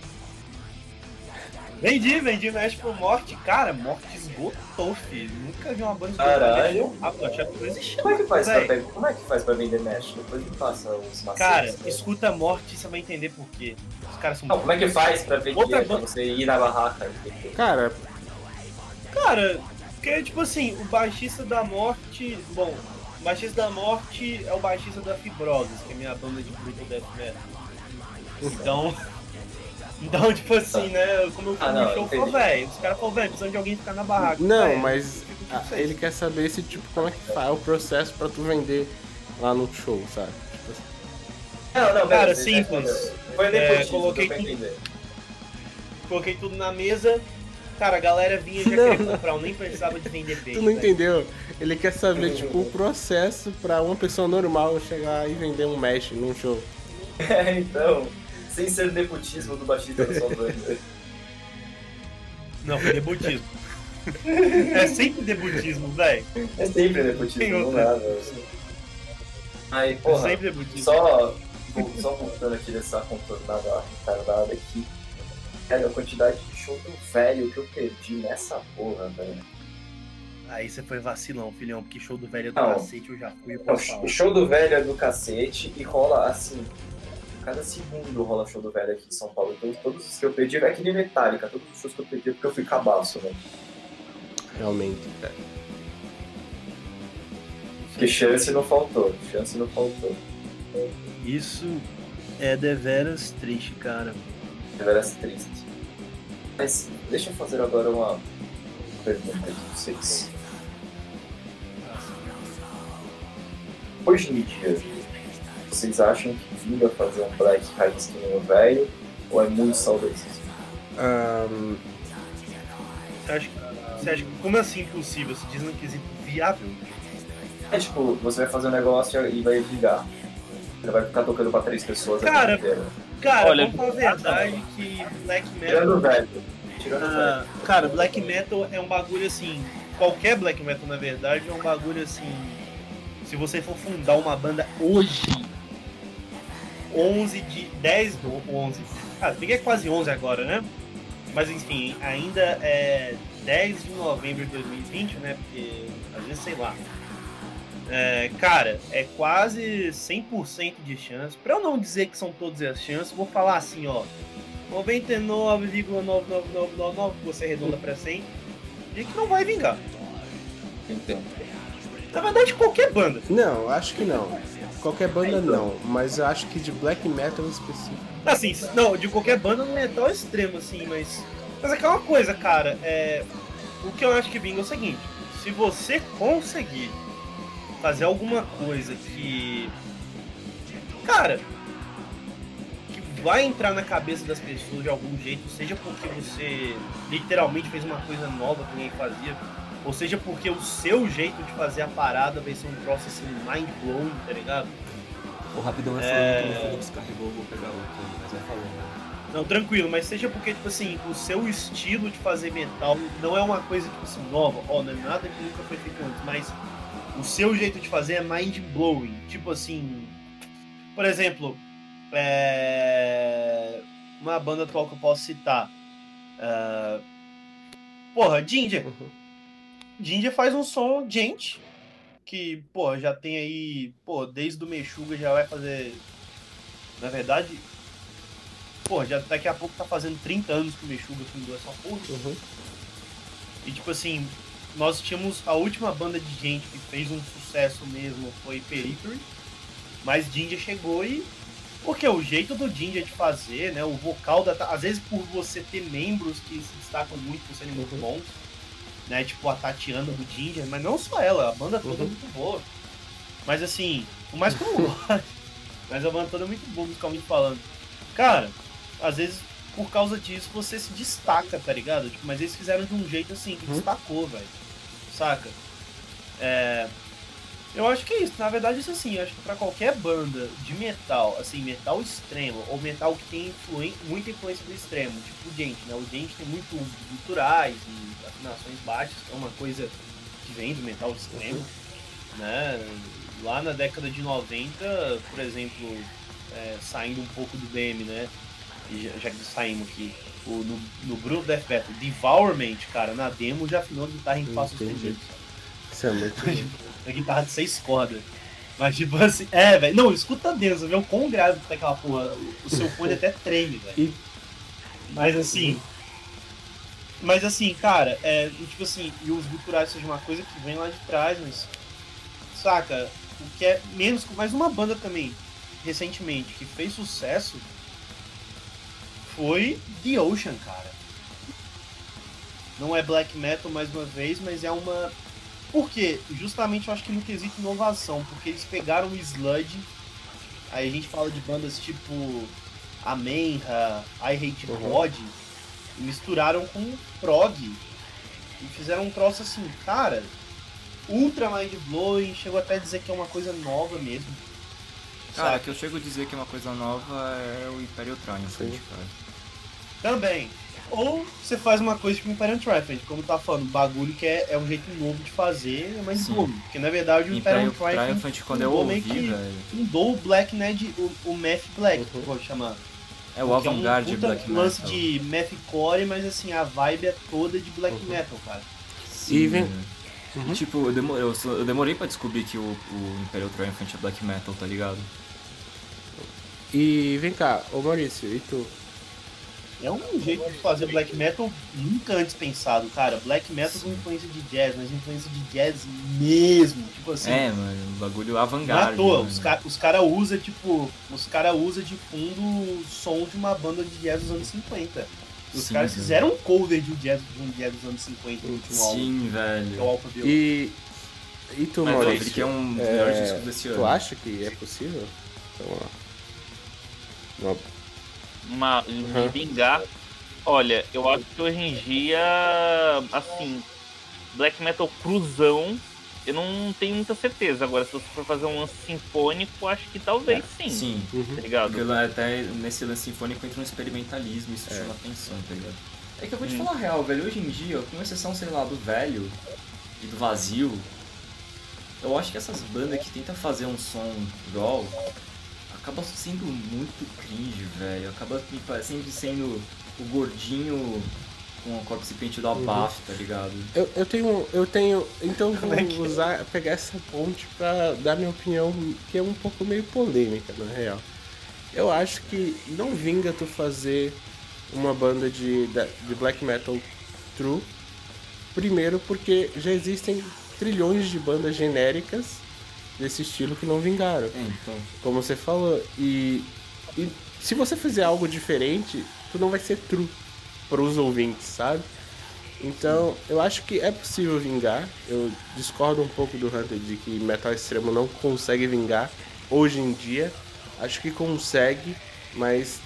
Vendi, vendi Mesh pro Morte. Cara, Morte esgotou, filho. Nunca vi uma banda Caralho. tão rápido. Que não existia. Como é que faz, pra, como é que faz pra vender mesh? Depois me passa os macetes. Cara, né? escuta Morte e você vai entender por quê. Os caras são Não, como é que faz pra vender? Outra pra banda- você ir na barraca? Cara, Cara, porque, tipo assim, o baixista da Morte. Bom, o baixista da Morte é o baixista da Fibrosis, que é minha banda de brutal death metal. Então. [laughs] Então, tipo assim, né? Como eu fui Ah, no show, falou, velho, os caras falaram, velho, precisam de alguém ficar na barraca. não, Véi, mas ah, certo. ele quer saber se, tipo, como é que faz o processo pra tu vender lá no show, sabe? Tipo assim. Não, não, Cara, simples. Foi É, nepotismo, coloquei tudo-. Coloquei tudo na mesa. Cara, a galera vinha e já Não, queria não. comprar, eu nem precisava de vender peixe. Tu não entendeu? Ele quer saber, tipo, o processo pra uma pessoa normal chegar e vender um Mesh num show. [laughs] É, então, sem ser nepotismo do baixista banda. Não, foi debutismo. [laughs] é sempre debutismo, velho. É sempre nepotismo, Tem não velho. Aí, É porra, sempre debutismo. só só voltando aqui dessa contornada retardada aqui. Cara, a quantidade de show do velho que eu perdi nessa porra, velho. Aí você foi vacilão, filhão, porque show do velho é do não, cacete, eu já fui pra não, Show do velho é do cacete e rola assim. Cada segundo rola show do velho aqui em São Paulo. Então, todos os que eu perdi é que nem Metallica, todos os shows que eu perdi é porque eu fui cabaço, velho. Realmente, é. Porque chance não faltou, chance não faltou. Isso é deveras triste, cara. Deveras triste. Mas deixa eu fazer agora uma pergunta de vocês. Hoje em dia, vocês acham que vinga fazer um black raiz que nem o velho? Ou é muito saudosismo? Um... Você, acha, você acha que como assim impossível? Você diz no quesito viável? É tipo, você vai fazer um negócio e vai vingar. Você vai ficar tocando pra três pessoas cara, Cara, Olha, vamos falar a verdade que Black Metal. Tirando o velho. Tirando ah, velho. Cara, Black Metal é um bagulho assim. Qualquer Black Metal, na verdade, é um bagulho assim. Se você for fundar uma banda hoje, 11 de. 10 ou 11. Cara, peguei quase 11 agora, né? Mas enfim, ainda é 10 de novembro de 2020, né? Porque às vezes, sei lá, é, cara, é quase 100% de chance. Para eu não dizer que são todas as chances, vou falar assim, ó. 99,99999, você arredonda para 100, e que não vai vingar. Então. Na verdade, qualquer banda. Não, acho que não. Qualquer banda não, mas eu acho que de black metal específico. Assim, não, de qualquer banda no metal extremo, assim, mas. Mas é aquela coisa, cara, é. O que eu acho que vinga é o seguinte: se você conseguir fazer alguma coisa que. Cara, que vai entrar na cabeça das pessoas de algum jeito, seja porque você literalmente fez uma coisa nova que ninguém fazia, ou seja porque o seu jeito de fazer a parada vai ser um troço assim mind blowing, tá ligado? O rapidão é... falando que o descarregou, vou pegar outro, mas vai falando. Não, tranquilo, mas seja porque, tipo assim, o seu estilo de fazer metal não é uma coisa, tipo assim, nova, ó, não é nada que nunca foi feito antes, mas o seu jeito de fazer é mind blowing. Tipo assim, por exemplo, é... uma banda atual que eu posso citar. Uh... Porra, Ginger. Uhum. Ginger faz um som, gente, que, pô, já tem aí, pô, desde o Mexuga já vai fazer. Na verdade, pô, já daqui a pouco tá fazendo 30 anos que o Mexuga fundou essa porra. Uhum. E tipo assim, nós tínhamos a última banda de gente que fez um sucesso mesmo foi Periphery, mas Ginger chegou e porque o jeito do Ginger de fazer, né, o vocal da às vezes por você ter membros que se destacam muito por serem muito uhum. bons, né, tipo a Tatiana do Ginger, mas não só ela, a banda toda é uhum. é muito boa. Mas assim, o mais comum, [laughs] mas a banda toda é muito boa musicalmente falando. Cara, às vezes por causa disso você se destaca, tá ligado? Tipo, mas eles fizeram de um jeito assim que uhum. destacou, velho saca? É, eu acho que é isso. Na verdade, isso assim, acho que pra qualquer banda de metal, assim, metal extremo, ou metal que tem influen muita influência do extremo, tipo o Gente, né? O Gente tem muito culturais e afinações baixas, que é uma coisa que vem do metal extremo, né? Lá na década de 90, por exemplo, é, saindo um pouco do BM, né? Já, já que saímos aqui, o, no, no Bruno Death Battle, Devourment, cara, na demo já afinou a guitarra em passos fudidos. Isso é muito [laughs] A guitarra de seis cordas. Mas tipo assim, é, velho. Não, escuta dentro, vê o quão grave tá aquela porra. O seu fone até treme, velho. Mas assim. Mas assim, cara, é, tipo assim, e os guturais seja uma coisa que vem lá de trás, mas. Saca? O que é menos. Mais uma banda também, recentemente, que fez sucesso foi The Ocean, cara. Não é black metal mais uma vez, mas é uma. Por quê? Justamente eu acho que no quesito inovação, porque eles pegaram o Sludge, aí a gente fala de bandas tipo Amenha, I Hate uhum. God, e misturaram com prog. E fizeram um troço assim, cara, ultra mind blowing, chegou até a dizer que é uma coisa nova mesmo. Cara, que eu chego a dizer que é uma coisa nova é o Imperial Triumph, cara. Também. Ou você faz uma coisa tipo Imperium Triumphant, como tá falando, bagulho que é, é um jeito novo de fazer, mas Sim. novo. Porque na verdade o Imperium Imperial Triumphant Triumphant, quando eu ouvi, velho. fundou o Black Ned, o, o Math Black, Uhum. vou chamar. É o Que é um avant-garde Black lance Metal. de mathcore, mas assim, a vibe é toda de black Uhum. metal, cara. Sim, E vem- velho. Uhum. Tipo, eu demorei, eu demorei pra descobrir que o, o Imperial Triumphant é Black Metal, tá ligado? E vem cá, ô Maurício, e tu? É um jeito de fazer black metal nunca antes pensado, cara. Black metal com influência de jazz, mas influência de jazz mesmo. Tipo assim, é, mano, um bagulho não é à toa. mano. Os caras os cara usam, tipo, os caras usam de fundo o som de uma banda de jazz dos anos 50. Os Sim, caras velho. fizeram um cover de um jazz, de um jazz dos anos 50 no último álbum, Sim, que é o velho. Alpha Bill. E. E tu, Mas Maurício? que é um dos É, melhores discos desse ano. Tu acha que é possível? Então, ó. Uma- uma, Uhum. de vingar. Olha, eu acho que hoje em dia, assim, black metal cruzão, eu não tenho muita certeza. Agora, se você for fazer um lance sinfônico, acho que talvez sim. Sim. Uhum. Tá ligado? Porque até nesse lance sinfônico entra um experimentalismo, isso É. chama atenção, tá ligado? É que eu vou te Hum. falar a real, velho, hoje em dia, com exceção, sei lá, do velho e do vazio, eu acho que essas bandas que tentam fazer um som raw acaba sendo muito cringe, velho. Acaba sempre sendo o gordinho com o corpo pente do abafo, tá ligado? Eu, eu tenho. Eu tenho. Então [laughs] eu Como é vou que é? usar, pegar essa ponte pra dar minha opinião, que é um pouco meio polêmica, na real. Eu acho que não vinga tu fazer uma banda de, de black metal true. Primeiro porque já existem trilhões de bandas genéricas desse estilo que não vingaram. É, então. como você falou. E, e se você fizer algo diferente, tu não vai ser true para os ouvintes, sabe? Então, eu acho que é possível vingar. Eu discordo um pouco do Hunter de que metal extremo não consegue vingar hoje em dia. Acho que consegue, mas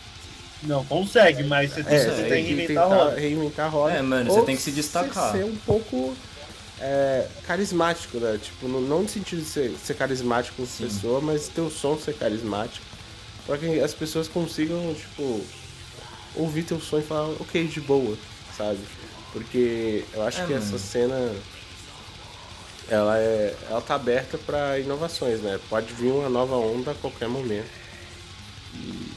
Não, consegue, mas você tem, é, você você tem tem que inventar a tentar roda. reinventar a roda. É, mano, você Ou tem que se destacar. Ser um pouco é, carismático, né? Tipo, no- não no sentido de ser, ser carismático como Sim. pessoa, mas ter o som ser carismático. Pra que as pessoas consigam, tipo, ouvir teu som e falar, ok, de boa, sabe? Porque eu acho É, que mano. essa cena. Ela, é, ela tá aberta pra inovações, né? Pode vir uma nova onda a qualquer momento. E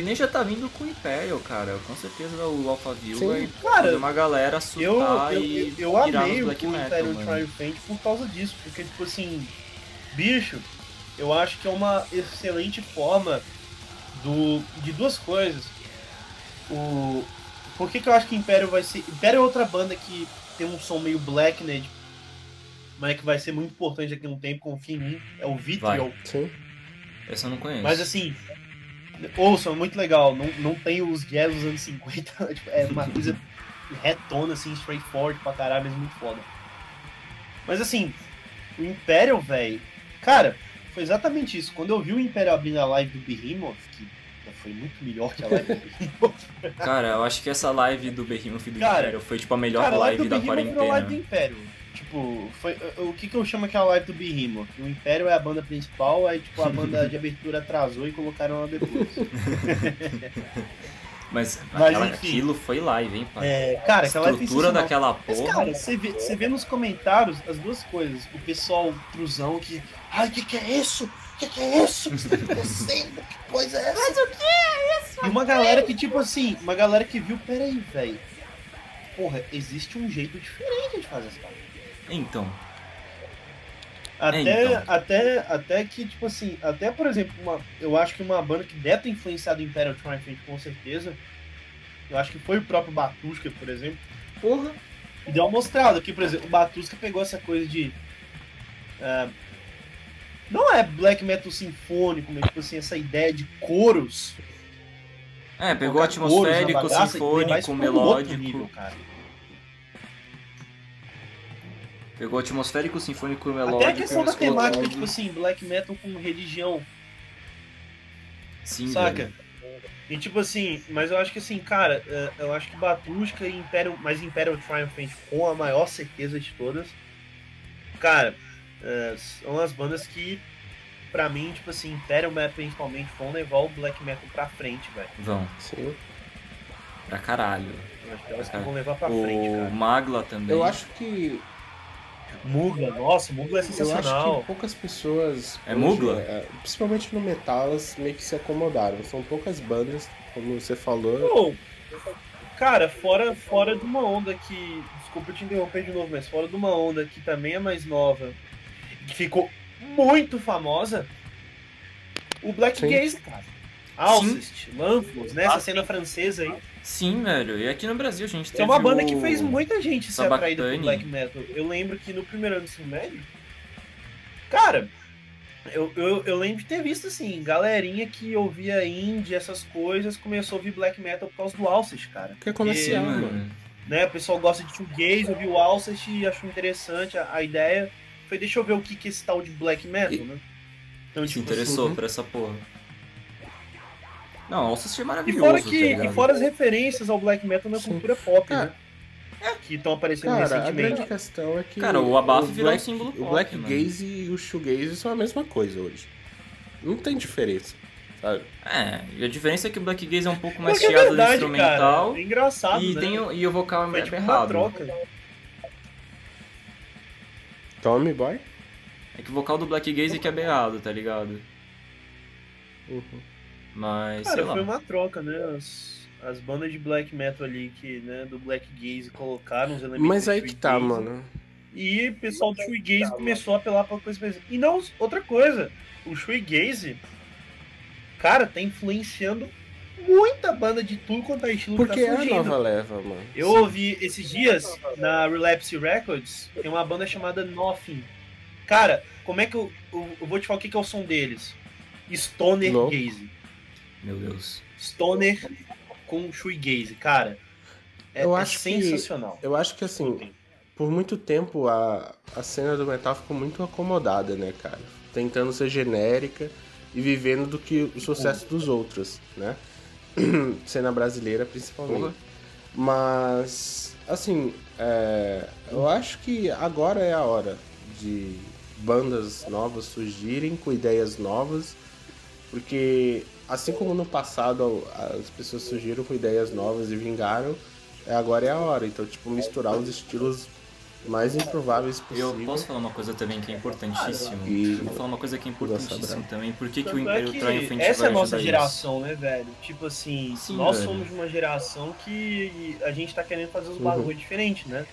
nem já tá vindo com o Imperial, cara. Com certeza o Alphaville Sim. vai Cara, fazer uma galera Eu, surtar eu, e eu, eu virar amei o Black Metal, Imperial mano. Triumphant por causa disso, porque, tipo assim, bicho, eu acho que é uma excelente forma do, de duas coisas. O, por que, que eu acho que Império vai ser. Império é outra banda que tem um som meio black, né? de- Mas que vai ser muito importante daqui a um tempo, confia em mim. É o Vitriol. Sim. Essa eu não conheço. Mas assim, ouçam, é muito legal. Não, não tem os jazz dos anos 50. [laughs] tipo, é uma coisa retona, assim, straightforward pra caralho, mas muito foda. Mas assim, o Imperial, velho. Cara, foi exatamente isso. Quando eu vi o Imperial abrindo a live do Behemoth, que foi muito melhor que a live do [laughs] Behemoth. Cara, eu acho que essa live do Behemoth e do Cara, Imperial foi tipo a melhor Cara, live live do da Behemoth virou a live do quarentena. Tipo, foi, o que, que eu chamo aquela live do Behemoth? O Império é a banda principal, aí tipo, a banda de abertura atrasou e colocaram ela depois. [laughs] Mas, Mas, aquela- aquilo foi live, hein, pai? É, cara, a aquela estrutura daquela Mas, porra. cara, você vê, você vê nos comentários as duas coisas. O pessoal truzão que. Ai, o que, que é isso? O que, que é isso? O que está acontecendo? Que coisa é essa? Mas o que é isso? E uma galera que, tipo assim, uma galera que viu, peraí, velho. Porra, existe um jeito diferente de fazer essa. Então, Até, então. até, até que, tipo assim, até por exemplo, uma, eu acho que uma banda que deve ter influenciado o Imperial Triumphant com certeza. Eu acho que foi o próprio Batushka, por exemplo. porra. E deu uma mostrada aqui, por exemplo, o Batuska pegou essa coisa de. é, não é black metal sinfônico, mas tipo assim, essa ideia de coros. É, pegou atmosférico, sinfônico, melódico. nível, cara. Pegou atmosférico, sinfônico e melódico. Até a questão da temática, tipo assim, black metal com religião, Sim, saca? velho. E tipo assim, mas eu acho que assim, cara, é, eu acho que Batushka e Imperial, mas Imperial Triumphant com a maior certeza de todas, cara, é, são as bandas que, pra mim, tipo assim, Imperial principalmente vão levar o black metal pra frente, velho. Vão. Sim. Pra caralho. Acho que elas que vão levar pra frente, O cara. Magla também. Eu acho que. Mugla, nossa, Mugla é Eu acho sensacional. que poucas pessoas. É hoje, Mugla? é, principalmente no metal, elas meio que se acomodaram. São poucas bandas, como você falou. Pô, cara, fora, fora de uma onda que. Desculpa te interromper de novo, mas fora de uma onda que também é mais nova, que ficou muito famosa, o Black Sim. Gaze, cara. Alcest, Lanfos, né? Essa Ah, cena francesa aí. Sim, velho. E aqui no Brasil a gente teve É uma banda o... que fez muita gente ser atraída por black metal. Eu lembro que no primeiro ano do ensino médio, cara, eu, eu, eu lembro de ter visto assim, galerinha que ouvia indie, essas coisas, começou a ouvir black metal por causa do Alcest, cara. Que é comercial, Sim, mano. Né, o pessoal gosta de shoegaze, ouviu o Alcest e achou interessante a, a ideia. Foi, deixa eu ver o que, que é esse tal de black metal, E- né? Então, Se tipo, interessou Uhum. por essa porra. Não, Alcest é E maravilhoso, fora, tá que, ligado? e fora as referências ao black metal na Sim. cultura pop, Cara, né? Que estão aparecendo Cara, a recentemente. grande questão é que. Cara, o Abaf virou um Black, símbolo O pop, Black mano. Gaze e o Shoegaze são a mesma coisa hoje. Não tem diferença, sabe? É, e a diferença é que o Black Gaze é um pouco mais Porque é chiado no verdade, instrumental. cara. É engraçado, e, né? tem o, e o vocal é Foi meio tipo uma errado. troca. Tommy Boy? É que o vocal do Black Gaze que é berrado, tá ligado? Uhum. Mas, Cara, sei lá. foi uma troca, né? As, as bandas de black metal ali que, né, do black gaze colocaram os elementos Mas aí que tá, shoegaze, mano. E o pessoal do shoegaze começou a apelar pra coisa mais... E não, outra coisa, o shoegaze, cara, tá influenciando muita banda de tudo quanto é estilo Porque que é tá a surgindo. nova leva, mano. Eu ouvi esses dias na Relapse Records, tem uma banda chamada Nothing. Cara, como é que eu, eu, eu vou te falar o que, que é o som deles? Stoner Não. Gaze. Meu Deus. Stoner com shoegaze, cara. É, Eu é acho que- sensacional. Eu acho que assim, por muito tempo a, a cena do metal ficou muito acomodada, né, cara? Tentando ser genérica e vivendo do que o sucesso dos outros, né? [clears throat] cena brasileira principalmente. Porra. Mas, assim, é, eu acho que agora é a hora de bandas novas surgirem com ideias novas, porque assim como no passado as pessoas surgiram com ideias novas e vingaram, é, agora é a hora. Então, tipo, misturar os estilos mais improváveis Eu possível. posso falar uma coisa também que é importantíssimo. E- Eu vou falar uma coisa que é importantíssimo também. Por que, que o Tanto é Império que Triumphant vai essa é a nossa geração, né, velho? Tipo assim, Sim, nós velho. somos uma geração que a gente tá querendo fazer os Uhum. bagulho diferente, né?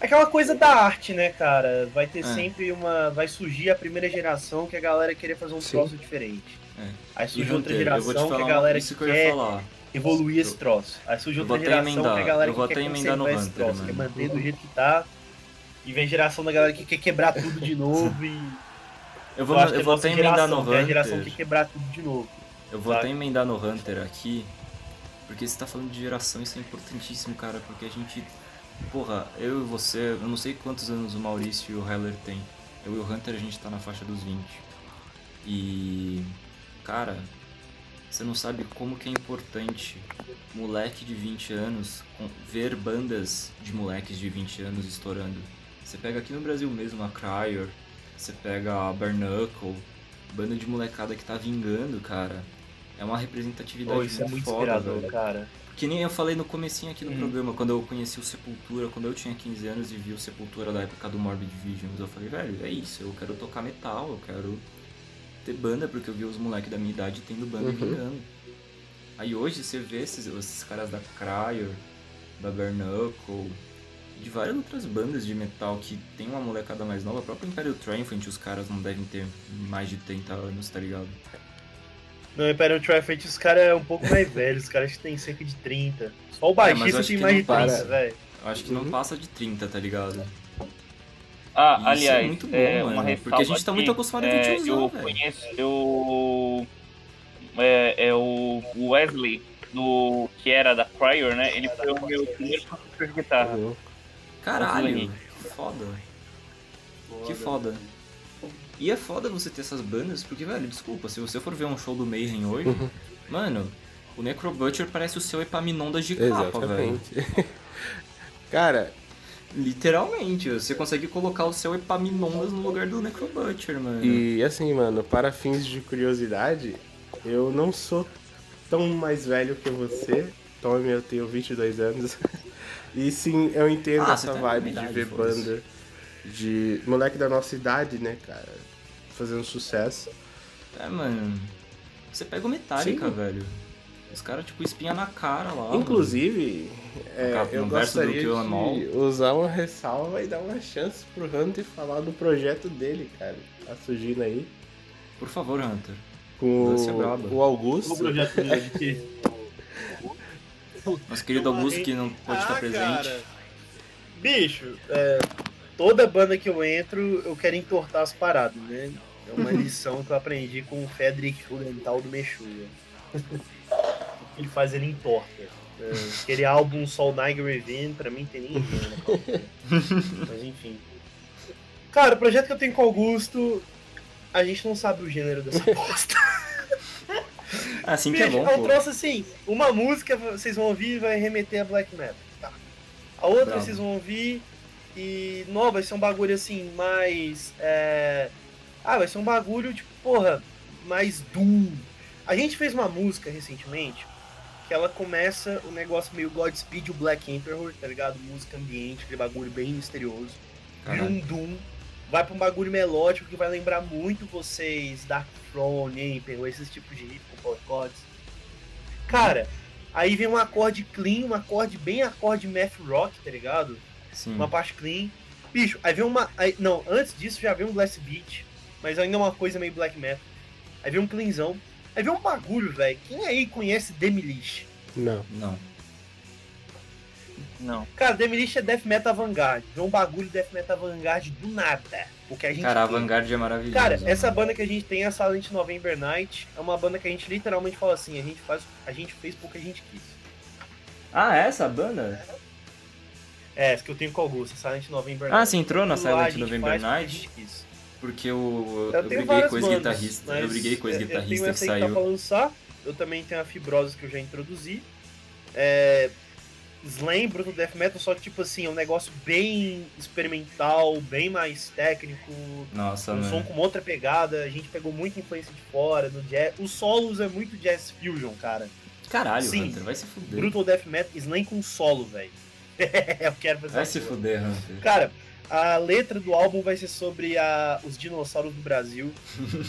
Aquela coisa da arte, né, cara? Vai ter É. sempre uma. Vai surgir a primeira geração que a galera querer fazer um Sim. troço diferente. É. Aí surge outra Hunter, eu geração que a galera isso que quer eu falar. evoluir esse troço. Aí surge Eu outra geração emendar, que a galera eu que quer emendar no conservar esse Hunter, troço, quer mano. manter do jeito que tá. E vem geração da galera que quer quebrar tudo de novo e. [laughs] Eu vou, eu eu é vou até emendar no que é a geração que Hunter. quer quebrar tudo de novo. Eu vou sabe? até emendar no Hunter aqui, porque você tá falando de geração, isso é importantíssimo, cara, porque a gente. Porra, eu e você, eu não sei quantos anos o Maurício e o Heller têm. Eu e o Hunter a gente tá na faixa dos 20. E. Cara, você não sabe como que é importante moleque de 20 anos ver bandas de moleques de 20 anos estourando. Você pega aqui no Brasil mesmo a Cryer, você pega a Barnacle, banda de molecada que tá vingando, cara. É uma representatividade Pô, isso é muito muito foda, inspirador, velho. cara. Que nem eu falei no comecinho aqui do Uhum. programa, quando eu conheci o Sepultura, quando eu tinha 15 anos e vi o Sepultura da época do Morbid Visions, eu falei, velho, é isso, eu quero tocar metal, eu quero ter banda, porque eu vi os moleques da minha idade tendo banda Uhum. vingando. Aí hoje você vê esses, esses caras da Cryer, da Bernuckle, de várias outras bandas de metal que tem uma molecada mais nova, o próprio Imperial Triumphant, os caras não devem ter mais de 30 anos, tá ligado? No Imperial Triumphant os caras é um pouco mais [laughs] velhos, os caras têm cerca de 30. Só o É, baixista acho tem que mais não de 30, para. velho. Eu acho que não Uhum. passa de 30, tá ligado? Ah, Isso aliás, é muito bom, é, mano, uma porque a gente tá muito acostumado a ver é, tiozão, Eu velho. conheço, eu... É, é o Wesley, do, que era da Prior, né? Ele foi o meu primeiro professor de guitarra. Caralho, que foda. Que foda. E é foda você ter essas bandas, porque, velho, desculpa, se você for ver um show do Mayhem hoje, Uhum. [laughs] mano, o Necrobutcher parece o seu Epaminondas de capa, velho. [laughs] Cara, Literalmente, você consegue colocar o seu Epaminondas no lugar do Necrobutcher, mano. e assim, mano, para fins de curiosidade, eu não sou tão mais velho que você, Tome, eu tenho 22 anos. [laughs] e sim, eu entendo Ah, essa tá vibe na de idade, ver banda de moleque da nossa idade, né, cara? Fazendo sucesso. É, mano. Você pega o Metallica, Sim. velho. Os caras, tipo, espinha na cara lá. Inclusive, é, eu gostaria de usar uma ressalva e dar uma chance pro Hunter falar do projeto dele, cara. Tá surgindo aí. Por favor, Hunter. Com o Augusto. O projeto dele que [laughs] Nosso querido Augusto que não pode estar Ah, presente. cara. Bicho, é, toda banda que eu entro, eu quero entortar as paradas, né? É uma [laughs] lição que eu aprendi com o Frederick Rudental do Meshuga. [laughs] que ele faz, ele entorta. É, aquele álbum Soul Niger Revenge, pra mim, tem nem né. [laughs] Mas enfim. Cara, o projeto que eu tenho com o Augusto, a gente não sabe o gênero dessa [laughs] bosta. Assim que é Bicho, bom, é um troço assim, uma música vocês vão ouvir e vai remeter a black metal. Tá. A outra Bravo. vocês vão ouvir e. Não, vai ser um bagulho assim, mais. é, Ah, vai ser um bagulho, tipo, porra, mais Doom. A gente fez uma música recentemente que ela começa o negócio meio Godspeed o Black Emperor, tá ligado? Música ambiente, aquele bagulho bem misterioso. Caralho. um Doom. Vai pra um bagulho melódico que vai lembrar muito vocês, Dark Throne, Emperor, esses tipos de riff com chords. Cara, aí vem um acorde clean, um acorde bem acorde math rock, tá ligado? Sim. Uma parte clean. Bicho, aí vem uma. aí- não, antes disso já vem um blast beat, mas ainda é uma coisa meio black metal. Aí vem um cleanzão. Aí vem um bagulho, velho. Quem aí conhece Demolish? Não. Não. Não. Cara, Demolish é death metal avant-garde. Vem um bagulho death metal avant-garde do nada. O que a gente Cara, a tem. Vanguard é maravilhosa. Cara, essa banda que a gente tem, a Silent November Night, é uma banda que a gente literalmente fala assim, a gente faz, a gente fez porque a gente quis. Ah, é essa banda? É, essa que eu tenho com o Augusto, Silent November Ah, Night. você entrou na lá a Silent gente November porque a Night? gente quis. Porque eu, Eu, eu briguei com guitarristas. Eu briguei com guitarristas que que tá saiu. falando só, eu também tenho a Fibrosas que eu já introduzi. É... Slam, Brutal Death Metal, só que tipo assim, é um negócio bem experimental, bem mais técnico, Nossa, um som mano. com outra pegada, a gente pegou muita influência de fora, do jazz. Os solos é muito jazz fusion, cara. Caralho, Sim. Hunter, vai se fuder. Brutal Death Metal, Slam com solo, velho. [laughs] eu quero fazer Vai se fuder, Hunter. Cara, a letra do álbum vai ser sobre a- os dinossauros do Brasil.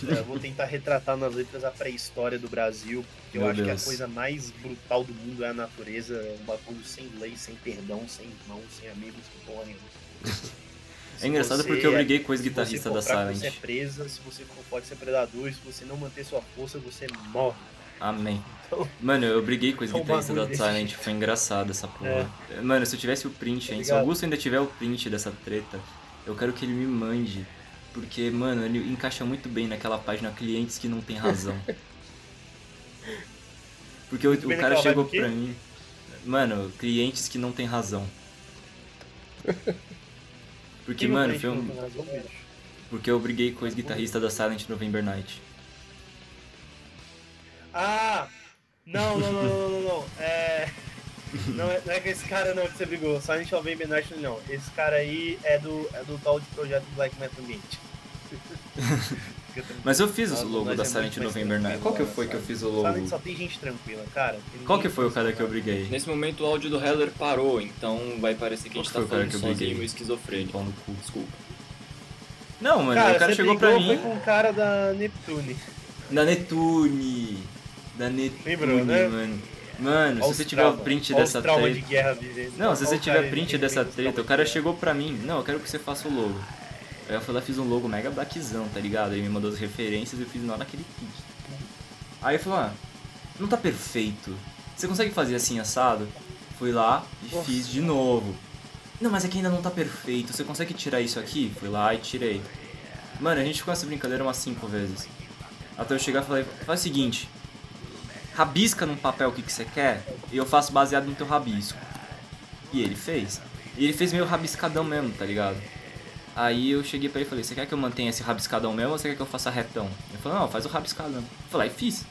É, [laughs] eu vou tentar retratar nas letras a pré-história do Brasil. porque Eu Meu acho que Deus. a coisa mais brutal do mundo é a natureza. É um bagulho sem lei, sem perdão, sem irmãos, sem amigos, sem porra. [laughs] É engraçado porque eu é- briguei com os se você guitarristas for da fraco, Você é Silent. presa, se você for forte, você é predador. E se você não manter sua força, você morre. Amém. Então- Mano, eu briguei com os É um guitarristas da Silent, foi engraçado essa porra. Mano, se eu tivesse o print, hein? Se o? Augusto ainda tiver o print dessa treta, eu quero que ele me mande. Porque, mano, ele encaixa muito bem naquela página clientes que não tem razão. [laughs] Porque o, o cara chegou pra mim. Mano, clientes que não tem razão. [laughs] Porque, mano, foi um. Porque eu briguei com os guitarristas da Silent November Night. Ah! Não, não, não, não, não, não. É. Não é, não é com esse cara não que você brigou, Silent November Night não. Esse cara aí é do, é do tal de projeto Black Metal Gate. Mas eu fiz o logo da é Silent November Night. Qual que foi que eu fiz o logo? Silent só tem gente tranquila, cara. Qual que foi o cara que eu briguei? Nesse momento o áudio do Heller parou, então vai parecer que a gente tá falando que eu sozinho briguei? meio esquizofrênico. Pau no cu. Desculpa. Não, mano, Cara, o cara você chegou pra mim. foi com o cara da Neptune. Da Netune. Da Netune, Lembrou, né? mano. Mano, Olha se você tiver o print dessa treta. de guerra. Não, se você tiver print dessa treta, o cara chegou pra mim. Não, eu quero que você faça o logo. Aí eu fui lá fiz um logo mega blackzão, tá ligado? Ele me mandou as referências e eu fiz lá naquele pique. Aí ele falou, ah, não tá perfeito. Você consegue fazer assim assado? Fui lá e Nossa. fiz de novo. Não, mas aqui ainda não tá perfeito. Você consegue tirar isso aqui? Fui lá e tirei. Mano, a gente ficou nessa brincadeira umas cinco vezes. Até eu chegar e falei, faz o seguinte. Rabisca num papel o que, que você quer e eu faço baseado no teu rabisco. E ele fez. E ele fez meio rabiscadão mesmo, tá ligado? Aí eu cheguei pra ele e falei, você quer que eu mantenha esse rabiscadão mesmo ou você quer que eu faça retão? Ele falou, não, faz o rabiscadão. Eu falei, aí fiz.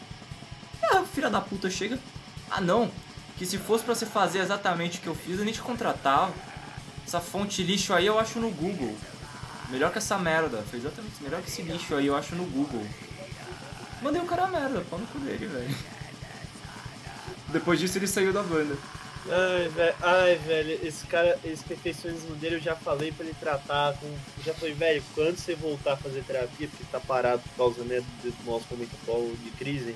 Ah, filha da puta chega. Ah não, que se fosse pra você fazer exatamente o que eu fiz, eu nem te contratava. Essa fonte lixo aí eu acho no Google. Melhor que essa merda. Foi exatamente. Melhor que esse lixo aí eu acho no Google. Mandei o cara a merda, pau no cu dele, velho. Depois disso ele saiu da banda. Ai, velho, ai, velho, esse cara, esse perfeccionismo dele eu já falei pra ele tratar com. Já falei, velho, quando você voltar a fazer terapia, porque tá parado por causa né, do nosso momento atual de crise,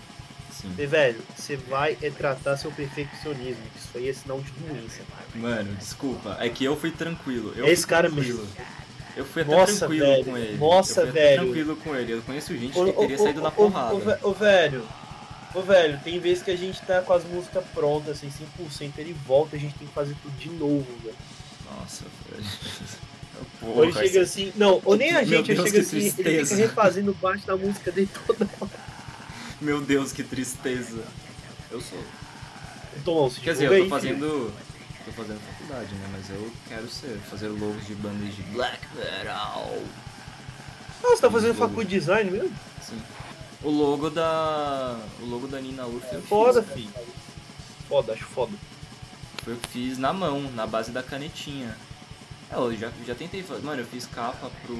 Sim. e, velho, você vai é tratar seu perfeccionismo. Isso aí é sinal de doença. Mano, desculpa. É que eu fui tranquilo. Eu Esse fui cara tranquilo. mesmo. Eu fui até Nossa, tranquilo velho. com ele. Nossa, eu fui velho. Tranquilo com ele. Eu conheço gente Ô, que teria ô, saído na porrada. Ô, velho, ô, velho, tem vezes que a gente tá com as músicas prontas, assim, 100%, ele volta, a gente tem que fazer tudo de novo, velho. Nossa, velho. Ou ele Porra, chega assim, não, ou nem a gente, ele chega assim, ele tristeza. fica refazendo parte da música dele toda hora. Meu Deus, que tristeza. Eu sou. Então, se Quer dizer, eu tô aí, filho. fazendo. Tô fazendo faculdade, né? Mas eu quero ser, fazer logos de bandas de black metal. Ah, você tá fazendo faculdade de design mesmo? O logo da. O logo da Nina Urf eu Foda, fiz. Foda, acho foda. Foi eu que fiz na mão, na base da canetinha. É, eu já, já tentei fazer. Mano, eu fiz capa pro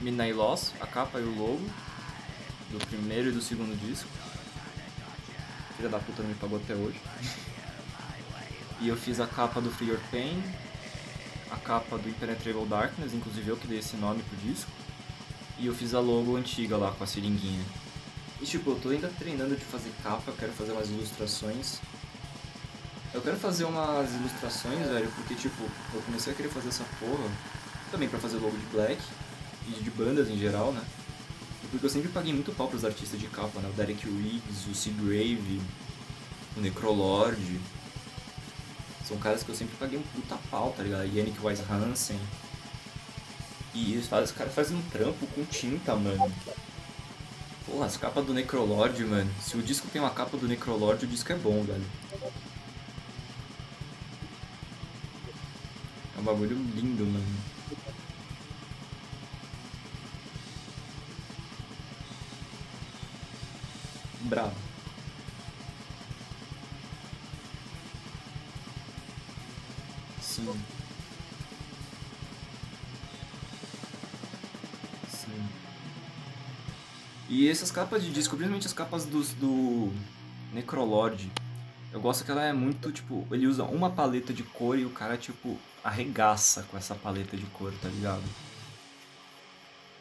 Midnight Loss, a capa e o logo do primeiro e do segundo disco. Filha da puta não me pagou até hoje. [laughs] E eu fiz a capa do Free Your Pain, a capa do Impenetrable Darkness, inclusive eu que dei esse nome pro disco. E eu fiz a logo antiga lá com a seringuinha. E tipo, eu tô ainda treinando de fazer capa, quero fazer umas ilustrações. Eu quero fazer umas ilustrações, velho, porque tipo, eu comecei a querer fazer essa porra também pra fazer logo de black e de bandas em geral, né? E Porque eu sempre paguei muito pau pros artistas de capa, né? O Derek Riggs, o Seagrave, o Necrolord. São caras que eu sempre paguei um puta pau, tá ligado? Yannick Wise Hansen. E os caras fazem um trampo com tinta, mano. Porra, as capas do Necrolord, mano. Se o disco tem uma capa do Necrolord, o disco é bom, velho. É um bagulho lindo, mano. Capas de disco, principalmente as capas dos, do Necrolord, eu gosto que ela é muito, tipo, ele usa uma paleta de cor e o cara, tipo, arregaça com essa paleta de cor, tá ligado?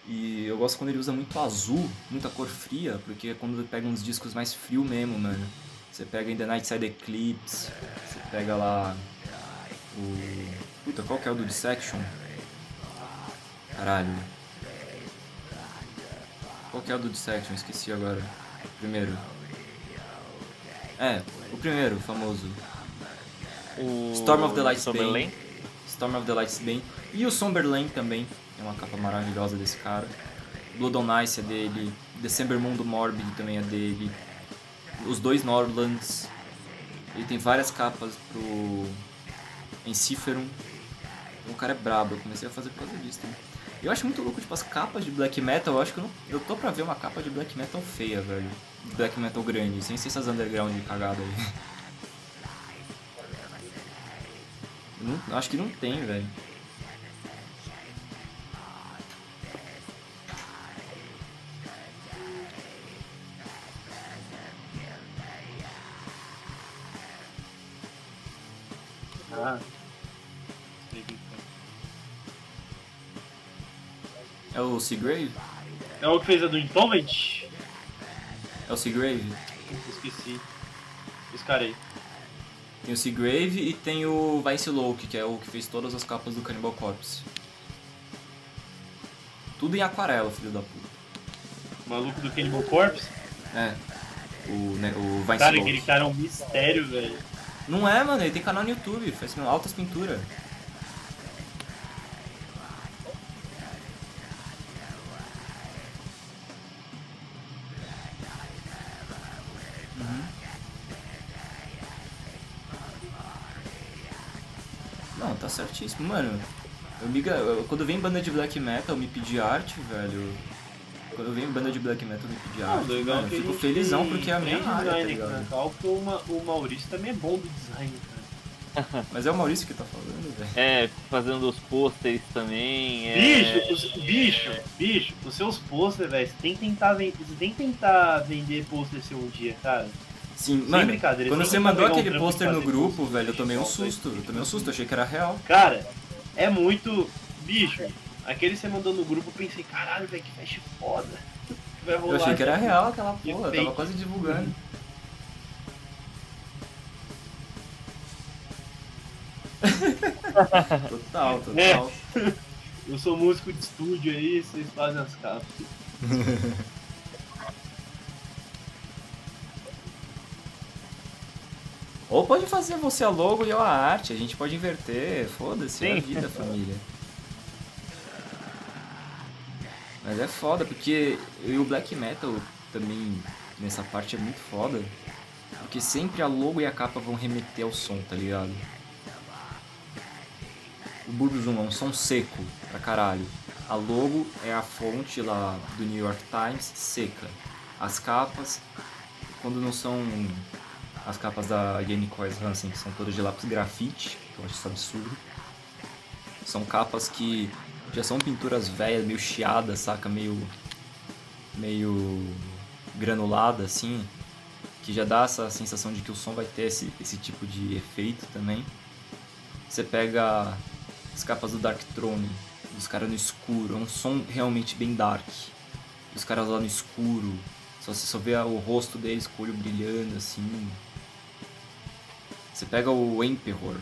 E eu gosto quando ele usa muito azul, muita cor fria, porque é quando ele pega uns discos mais frio mesmo, mano. Você pega em The Night Side Eclipse, você pega lá o. Puta, qual que é o do Dissection? Caralho. Que é o do Dissection? Esqueci agora. Primeiro. É, o primeiro, famoso. O Storm of the Light's. Bane. Storm of the Light's Bane. E o Somberlane também. É uma capa maravilhosa desse cara. Blood on Ice é dele. December Moon do Morbid também é dele. Os dois Norlands. Ele tem várias capas pro Enciferum. Então o cara é brabo. Eu comecei a fazer por causa disso também. Eu acho muito louco, tipo, as capas de black metal. Eu acho que eu, não, eu tô pra ver uma capa de black metal feia, velho. Black metal grande, sem ser essas underground de cagada aí. Não- acho que não tem, velho. Ah, o Seagrave? é o que fez a do Insolvent? É o Seagrave? Esqueci. Aí. Tem o Seagrave e tem o Vice Loki, que é o que fez todas as capas do Cannibal Corpse. Tudo em aquarela, filho da puta. O maluco do Cannibal Corpse. É. O, né, o Vice Cara, aquele cara é um mistério, velho. Não é, mano, ele tem canal no YouTube, faz altas pinturas. Certíssimo, mano. Eu me, eu- quando vem banda de black metal me pedir arte, velho. Quando vem banda de black metal me pedir arte, mano, eu é que a fico gente felizão porque é a minha área, tá ligado? porque o, Ma- o Maurício também é bom do design, cara. [laughs] Mas é o Maurício que tá falando, velho. É, fazendo os pôsteres também. É... Bicho, os- bicho, bicho, os seus pôster, velho, você tem que tentar, você tem que tentar vender pôster seu um dia, cara. Sim, mano, quando você mandou aquele um pôster no grupo, velho, eu tomei um susto. Eu tomei um susto, achei que era real. Cara, é muito. Bicho, aquele você mandou no grupo, eu pensei, caralho, velho, que flash foda. Vai rolar, eu achei que era real aquela porra, eu tava quase divulgando. [laughs] total, total. É. Eu sou músico de estúdio aí, vocês fazem as capas. [laughs] Ou pode fazer você a logo e eu a arte, a gente pode inverter, foda-se, é a vida, família. Mas é foda, porque e o black metal também nessa parte é muito foda. Porque sempre a logo e a capa vão remeter ao som, tá ligado? O Burzum é um som seco pra caralho. A logo é a fonte lá do New York Times seca. As capas, quando não são as capas da Jenny Coys Hansen, que são todas de lápis grafite, que eu acho isso absurdo. São capas que já são pinturas velhas, meio chiadas, saca? Meio. meio. granulada assim. Que já dá essa sensação de que o som vai ter esse, esse tipo de efeito também. Você pega as capas do Dark Throne, os caras no escuro, é um som realmente bem dark. Os caras lá no escuro, só você só vê o rosto deles com o olho brilhando assim. Você pega o Emperor,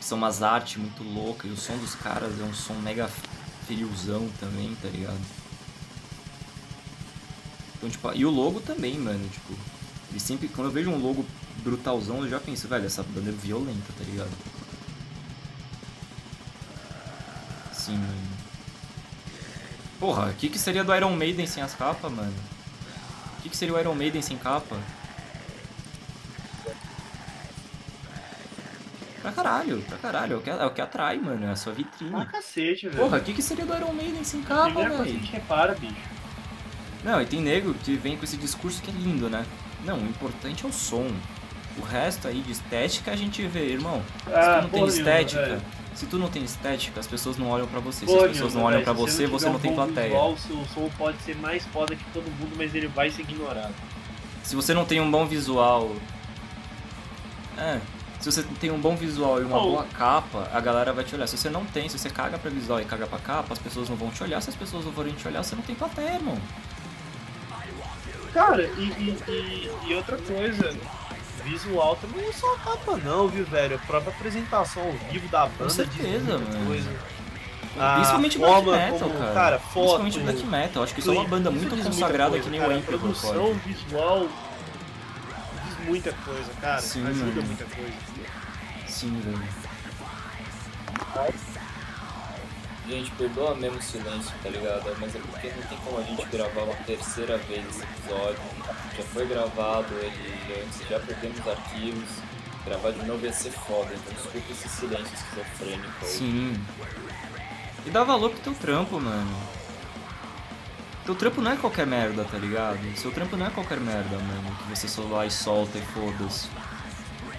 são umas artes muito loucas, e o som dos caras é um som mega friozão também, tá ligado? Então, tipo, e o logo também, mano, tipo, ele sempre, quando eu vejo um logo brutalzão, eu já penso, velho, essa banda é violenta, tá ligado? Sim. Porra, o que, que seria do Iron Maiden sem as capas, mano? O que, que seria o Iron Maiden sem capa? Pra caralho, pra caralho. É o que, é o que atrai, mano. É a sua vitrine. Pra cacete, velho. Porra, o que, que seria do Iron Maiden sem capa, velho? Primeira coisa que a gente repara, bicho. Não, e tem nego que vem com esse discurso que é lindo, né? Não, o importante é o som. O resto aí de estética a gente vê, irmão. Se ah, tu não tem estética, se tu não tem estética, as pessoas não olham para você. Se as pessoas não olham para você, você não, tem plateia. Visual, o som pode ser mais foda que todo mundo, mas ele vai ser ignorado. Se você não tem um bom visual. É, se você tem um bom visual e uma oh. boa capa, a galera vai te olhar. Se você não tem, se você caga pra visual e caga pra capa, as pessoas não vão te olhar. Se as pessoas não forem te olhar, você não tem plateia, irmão. Cara, e, e, e, outra coisa, visual também não é só a capa não, viu, velho? A própria apresentação ao vivo da banda Com certeza, mano. Coisa. A Principalmente Black Metal, como, cara. cara foto, Principalmente Black Metal. Acho que isso é uma banda muito consagrada que nem o Emperor. produção visual diz muita coisa, cara. Sim, ajuda mano. muita coisa. Sim, velho. Gente, perdoa mesmo o silêncio, tá ligado? Mas é porque não tem como a gente gravar uma terceira vez esse episódio. Já foi gravado ele antes, já perdemos arquivos. Gravar de novo ia ser foda, então desculpa esse silêncio esquizofrênico aí. Sim. E dá valor pro teu trampo, mano. Teu trampo não é qualquer merda, tá ligado? Seu trampo não é qualquer merda, mano. Que você só vai e solta e foda-se.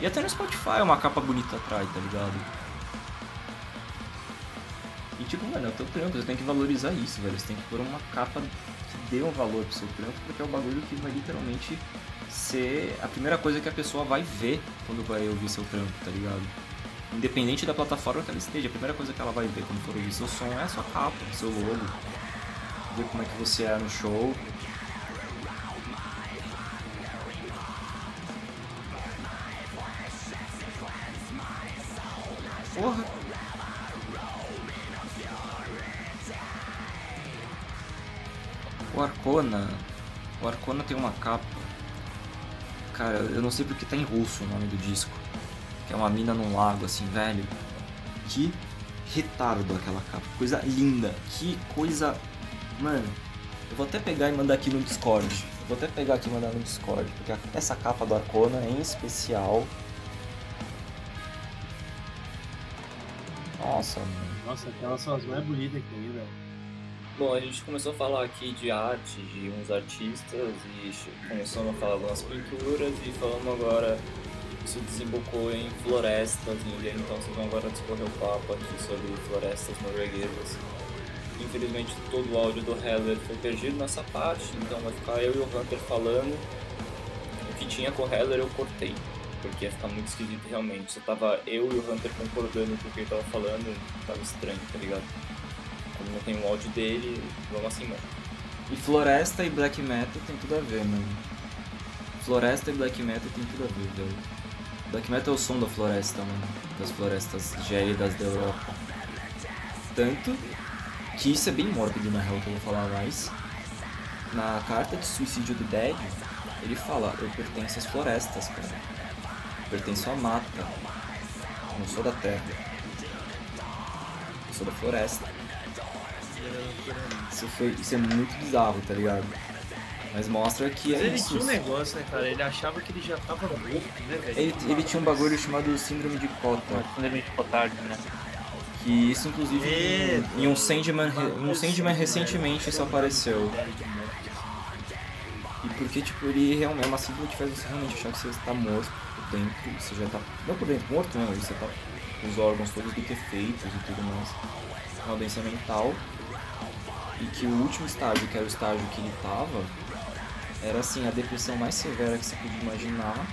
E até no Spotify uma capa bonita atrás, tá ligado? E tipo, mano, é o teu trampo, você tem que valorizar isso, velho. Você tem que pôr uma capa que dê um valor pro seu trampo, porque é o bagulho que vai literalmente ser a primeira coisa que a pessoa vai ver quando vai ouvir seu trampo, tá ligado? Independente da plataforma que ela esteja, a primeira coisa que ela vai ver quando for ouvir seu som é a sua capa, seu logo. Ver como é que você é no show, Porra. O Arcona. O Arcona tem uma capa. Cara, eu não sei porque tá em russo o nome do disco. Que é uma mina num lago, assim, velho. Que retardo aquela capa. Coisa linda. Que coisa. Mano, eu vou até pegar e mandar aqui no Discord. Vou até pegar aqui e mandar no Discord. Porque essa capa do Arcona, em especial, Nossa, mano. Nossa, aquelas são as mais bonitas que tem, velho. Bom, a gente começou a falar aqui de arte, de uns artistas, e começamos a falar algumas pinturas, e falando agora, isso desembocou em florestas, e então vocês vão agora discorrer o papo aqui sobre florestas norueguesas. Infelizmente todo o áudio do Heller foi perdido nessa parte, então vai ficar eu e o Hunter falando que tinha com o Heller eu cortei. Porque ia ficar muito esquisito realmente. Só tava eu e o Hunter concordando com o que ele tava falando, tava estranho, tá ligado? Como não tem o áudio dele, vamos assim mano. E Floresta e Black Metal tem tudo a ver, mano. Floresta e Black Metal tem tudo a ver, velho. Black Metal é o som da floresta, mano. Das florestas gélidas da Europa. Tanto que isso é bem mórbido na real que eu vou falar mais. Na carta de suicídio do Dead, ele fala, eu pertenço às florestas, cara. Eu pertenço à mata. Não sou da terra. Eu sou da floresta. Isso, foi, isso é muito bizarro, tá ligado? Mas mostra que Mas é ele isso. tinha um negócio, né, cara? Ele achava que ele já tava morto, né, velho? Ele, ele tinha um bagulho chamado síndrome de Cota. Síndrome de Cotard, né? Que isso inclusive É, em, em um Sandman, um Sandman recentemente isso apareceu. E porque tipo, ele realmente é uma síndrome que faz você realmente achar que você está morto dentro, você já tá. Não por dentro, morto não, você tá com os órgãos todos defeitos e tudo mais. Uma doença mental. E que o último estágio, que era o estágio que ele tava, era assim, a depressão mais severa que você podia imaginar.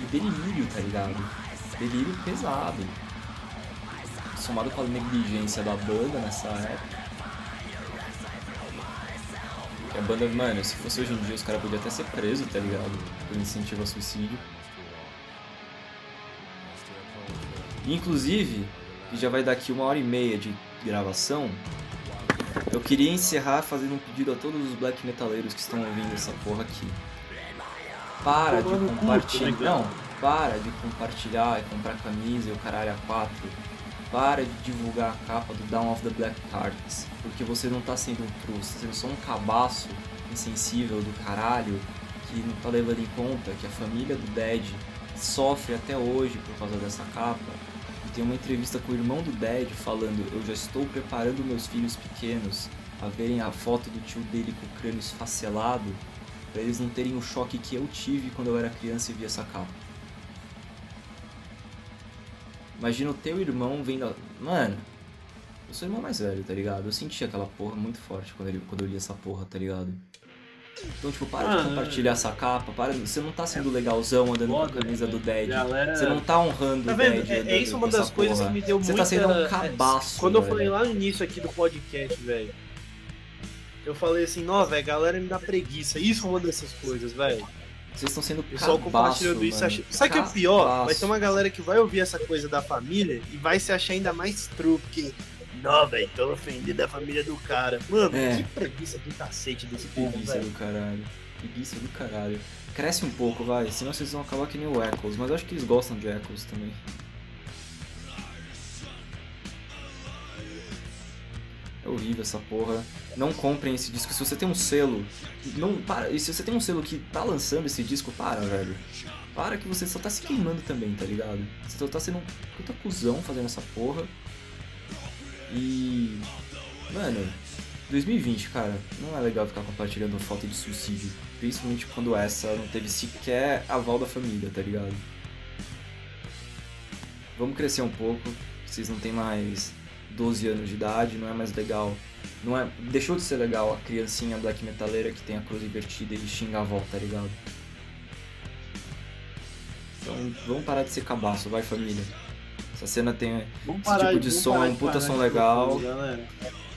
E delírio, tá ligado? Delírio pesado somado com a negligência da banda nessa época. A banda, mano, se fosse hoje em dia, os caras podiam até ser presos, tá ligado? Por incentivo ao suicídio. Inclusive, que já vai dar aqui uma hora e meia de gravação, eu queria encerrar fazendo um pedido a todos os black metaleiros que estão ouvindo essa porra aqui. Para de compartilhar. tá Não, para de compartilhar e comprar camisa e o caralho a quatro. Para de divulgar a capa do Down of the Black Cards, porque você não tá sendo um true, você tá sendo só um cabaço insensível do caralho que não tá levando em conta que a família do Dead sofre até hoje por causa dessa capa. Tem uma entrevista com o irmão do Dead falando: Eu já estou preparando meus filhos pequenos a verem a foto do tio dele com o crânio esfacelado, para eles não terem o choque que eu tive quando eu era criança e vi essa capa. Imagina o teu irmão vendo. a- Mano, eu sou o irmão mais velho, tá ligado? Eu senti aquela porra muito forte quando, ele, quando eu li essa porra, tá ligado? Então, tipo, para de Ah, compartilhar essa capa, para, você não tá sendo legalzão andando com a camisa né, do Dead. Galera... Você não tá honrando Tá o vendo? Dead. É, é isso uma das coisas porra. que me deu Você muita... tá sendo um é, cabaço. Quando eu velho. falei lá no início aqui do podcast, velho, eu falei assim, não, velho, galera me dá preguiça. Isso é uma dessas coisas, velho. Vocês estão sendo O pessoal compartilhando isso. Acha... Sabe o que é o pior? Vai ter uma galera que vai ouvir essa coisa da família e vai se achar ainda mais true, porque. Não, velho, tô ofendendo a família do cara. Mano, É. que preguiça do cacete desse povo, Preguiça do caralho. Preguiça do caralho. Cresce um pouco, vai. Senão vocês vão acabar que nem o Echoes. Mas eu acho que eles gostam de Echoes também. É horrível essa porra. Não comprem esse disco. Se você tem um selo. Não, para. E se você tem um selo que tá lançando esse disco, para, velho. Para que você só tá se queimando também, tá ligado? Você só tá sendo um puta cuzão fazendo essa porra. E. Mano, 2020, cara, não é legal ficar compartilhando foto de suicídio. Principalmente quando essa não teve sequer aval da família, tá ligado? Vamos crescer um pouco. Vocês não têm mais 12 anos de idade, não é mais legal. Não é, deixou de ser legal a criancinha black metaleira que tem a cruz invertida e xinga a avó, tá ligado? Então vamos parar de ser cabaço, vai família. Essa cena tem Vamos Esse tipo de vamos som é um de puta som de legal.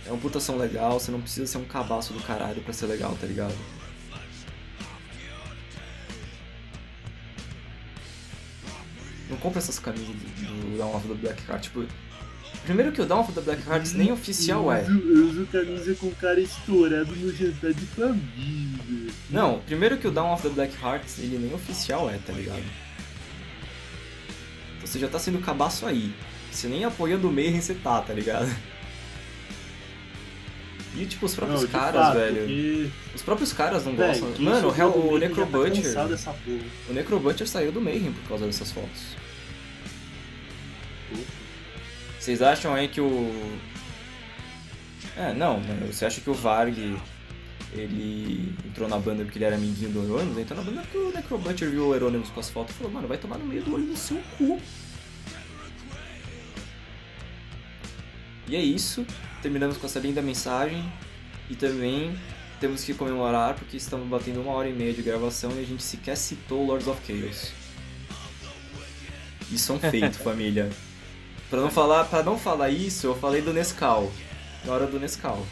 É um puta som legal, você não precisa ser um cabaço do caralho pra ser legal, tá ligado? Não compra essas camisas do, do Down of the Black Heart, tipo... Primeiro que o Down of the Black Hearts nem oficial é. Eu uso camisa com cara estourado no jantar de família. Não, primeiro que o Down of the Black Hearts, ele nem oficial é, tá ligado? Você já tá sendo cabaço aí. Você nem apoiando o Mayhem você tá, tá ligado? E tipo, os próprios Não, caras, fato, velho. porque, Os próprios caras não gostam. Mano, o, Hell- o tá Necrobutcher. porra. O Necrobutcher saiu do Mayhem por causa dessas fotos. Vocês acham aí que o. É, não, né, você acha que o Varg ele entrou na banda porque ele era amiguinho do Euronymous? Entrou na banda porque o Necrobutcher viu o Euronymous com as fotos e falou, mano, vai tomar no meio do olho do seu cu. E é isso, terminamos com essa linda mensagem e também temos que comemorar porque estamos batendo uma hora e meia de gravação e a gente sequer citou Lords of Chaos. Isso é um feito, [laughs] família. Pra não falar, para não falar isso, eu falei do Nescau. Na hora do Nescau.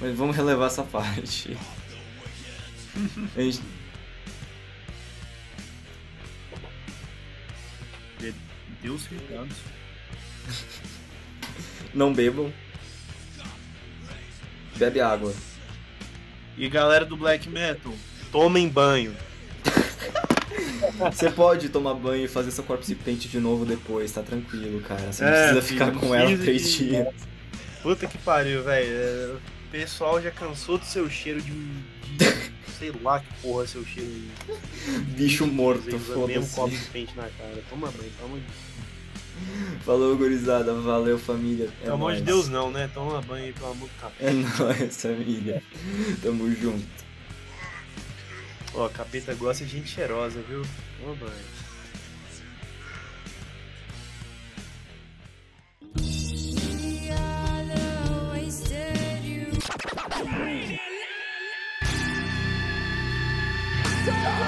Mas vamos relevar essa parte. [laughs] A gente... Deus recados. Não bebam. Bebe água. E galera do black metal, tomem banho. Você pode tomar banho e fazer seu corpse paint de novo depois, tá tranquilo, cara. Você não É, precisa ficar com ela três de- dias. Puta que pariu, velho. É, O pessoal já cansou do seu cheiro de. [laughs] sei lá que porra é seu cheiro. de- Bicho morto, mesmo foda-se. copo de pente na cara. Toma banho, de Deus. Falou, gurizada. Valeu, família. É Pelo amor de. Deus, não, né? Toma banho aí, pelo amor do capeta. É nóis, família. Tamo junto. Ó, capeta gosta de gente cheirosa, viu? Toma banho. You.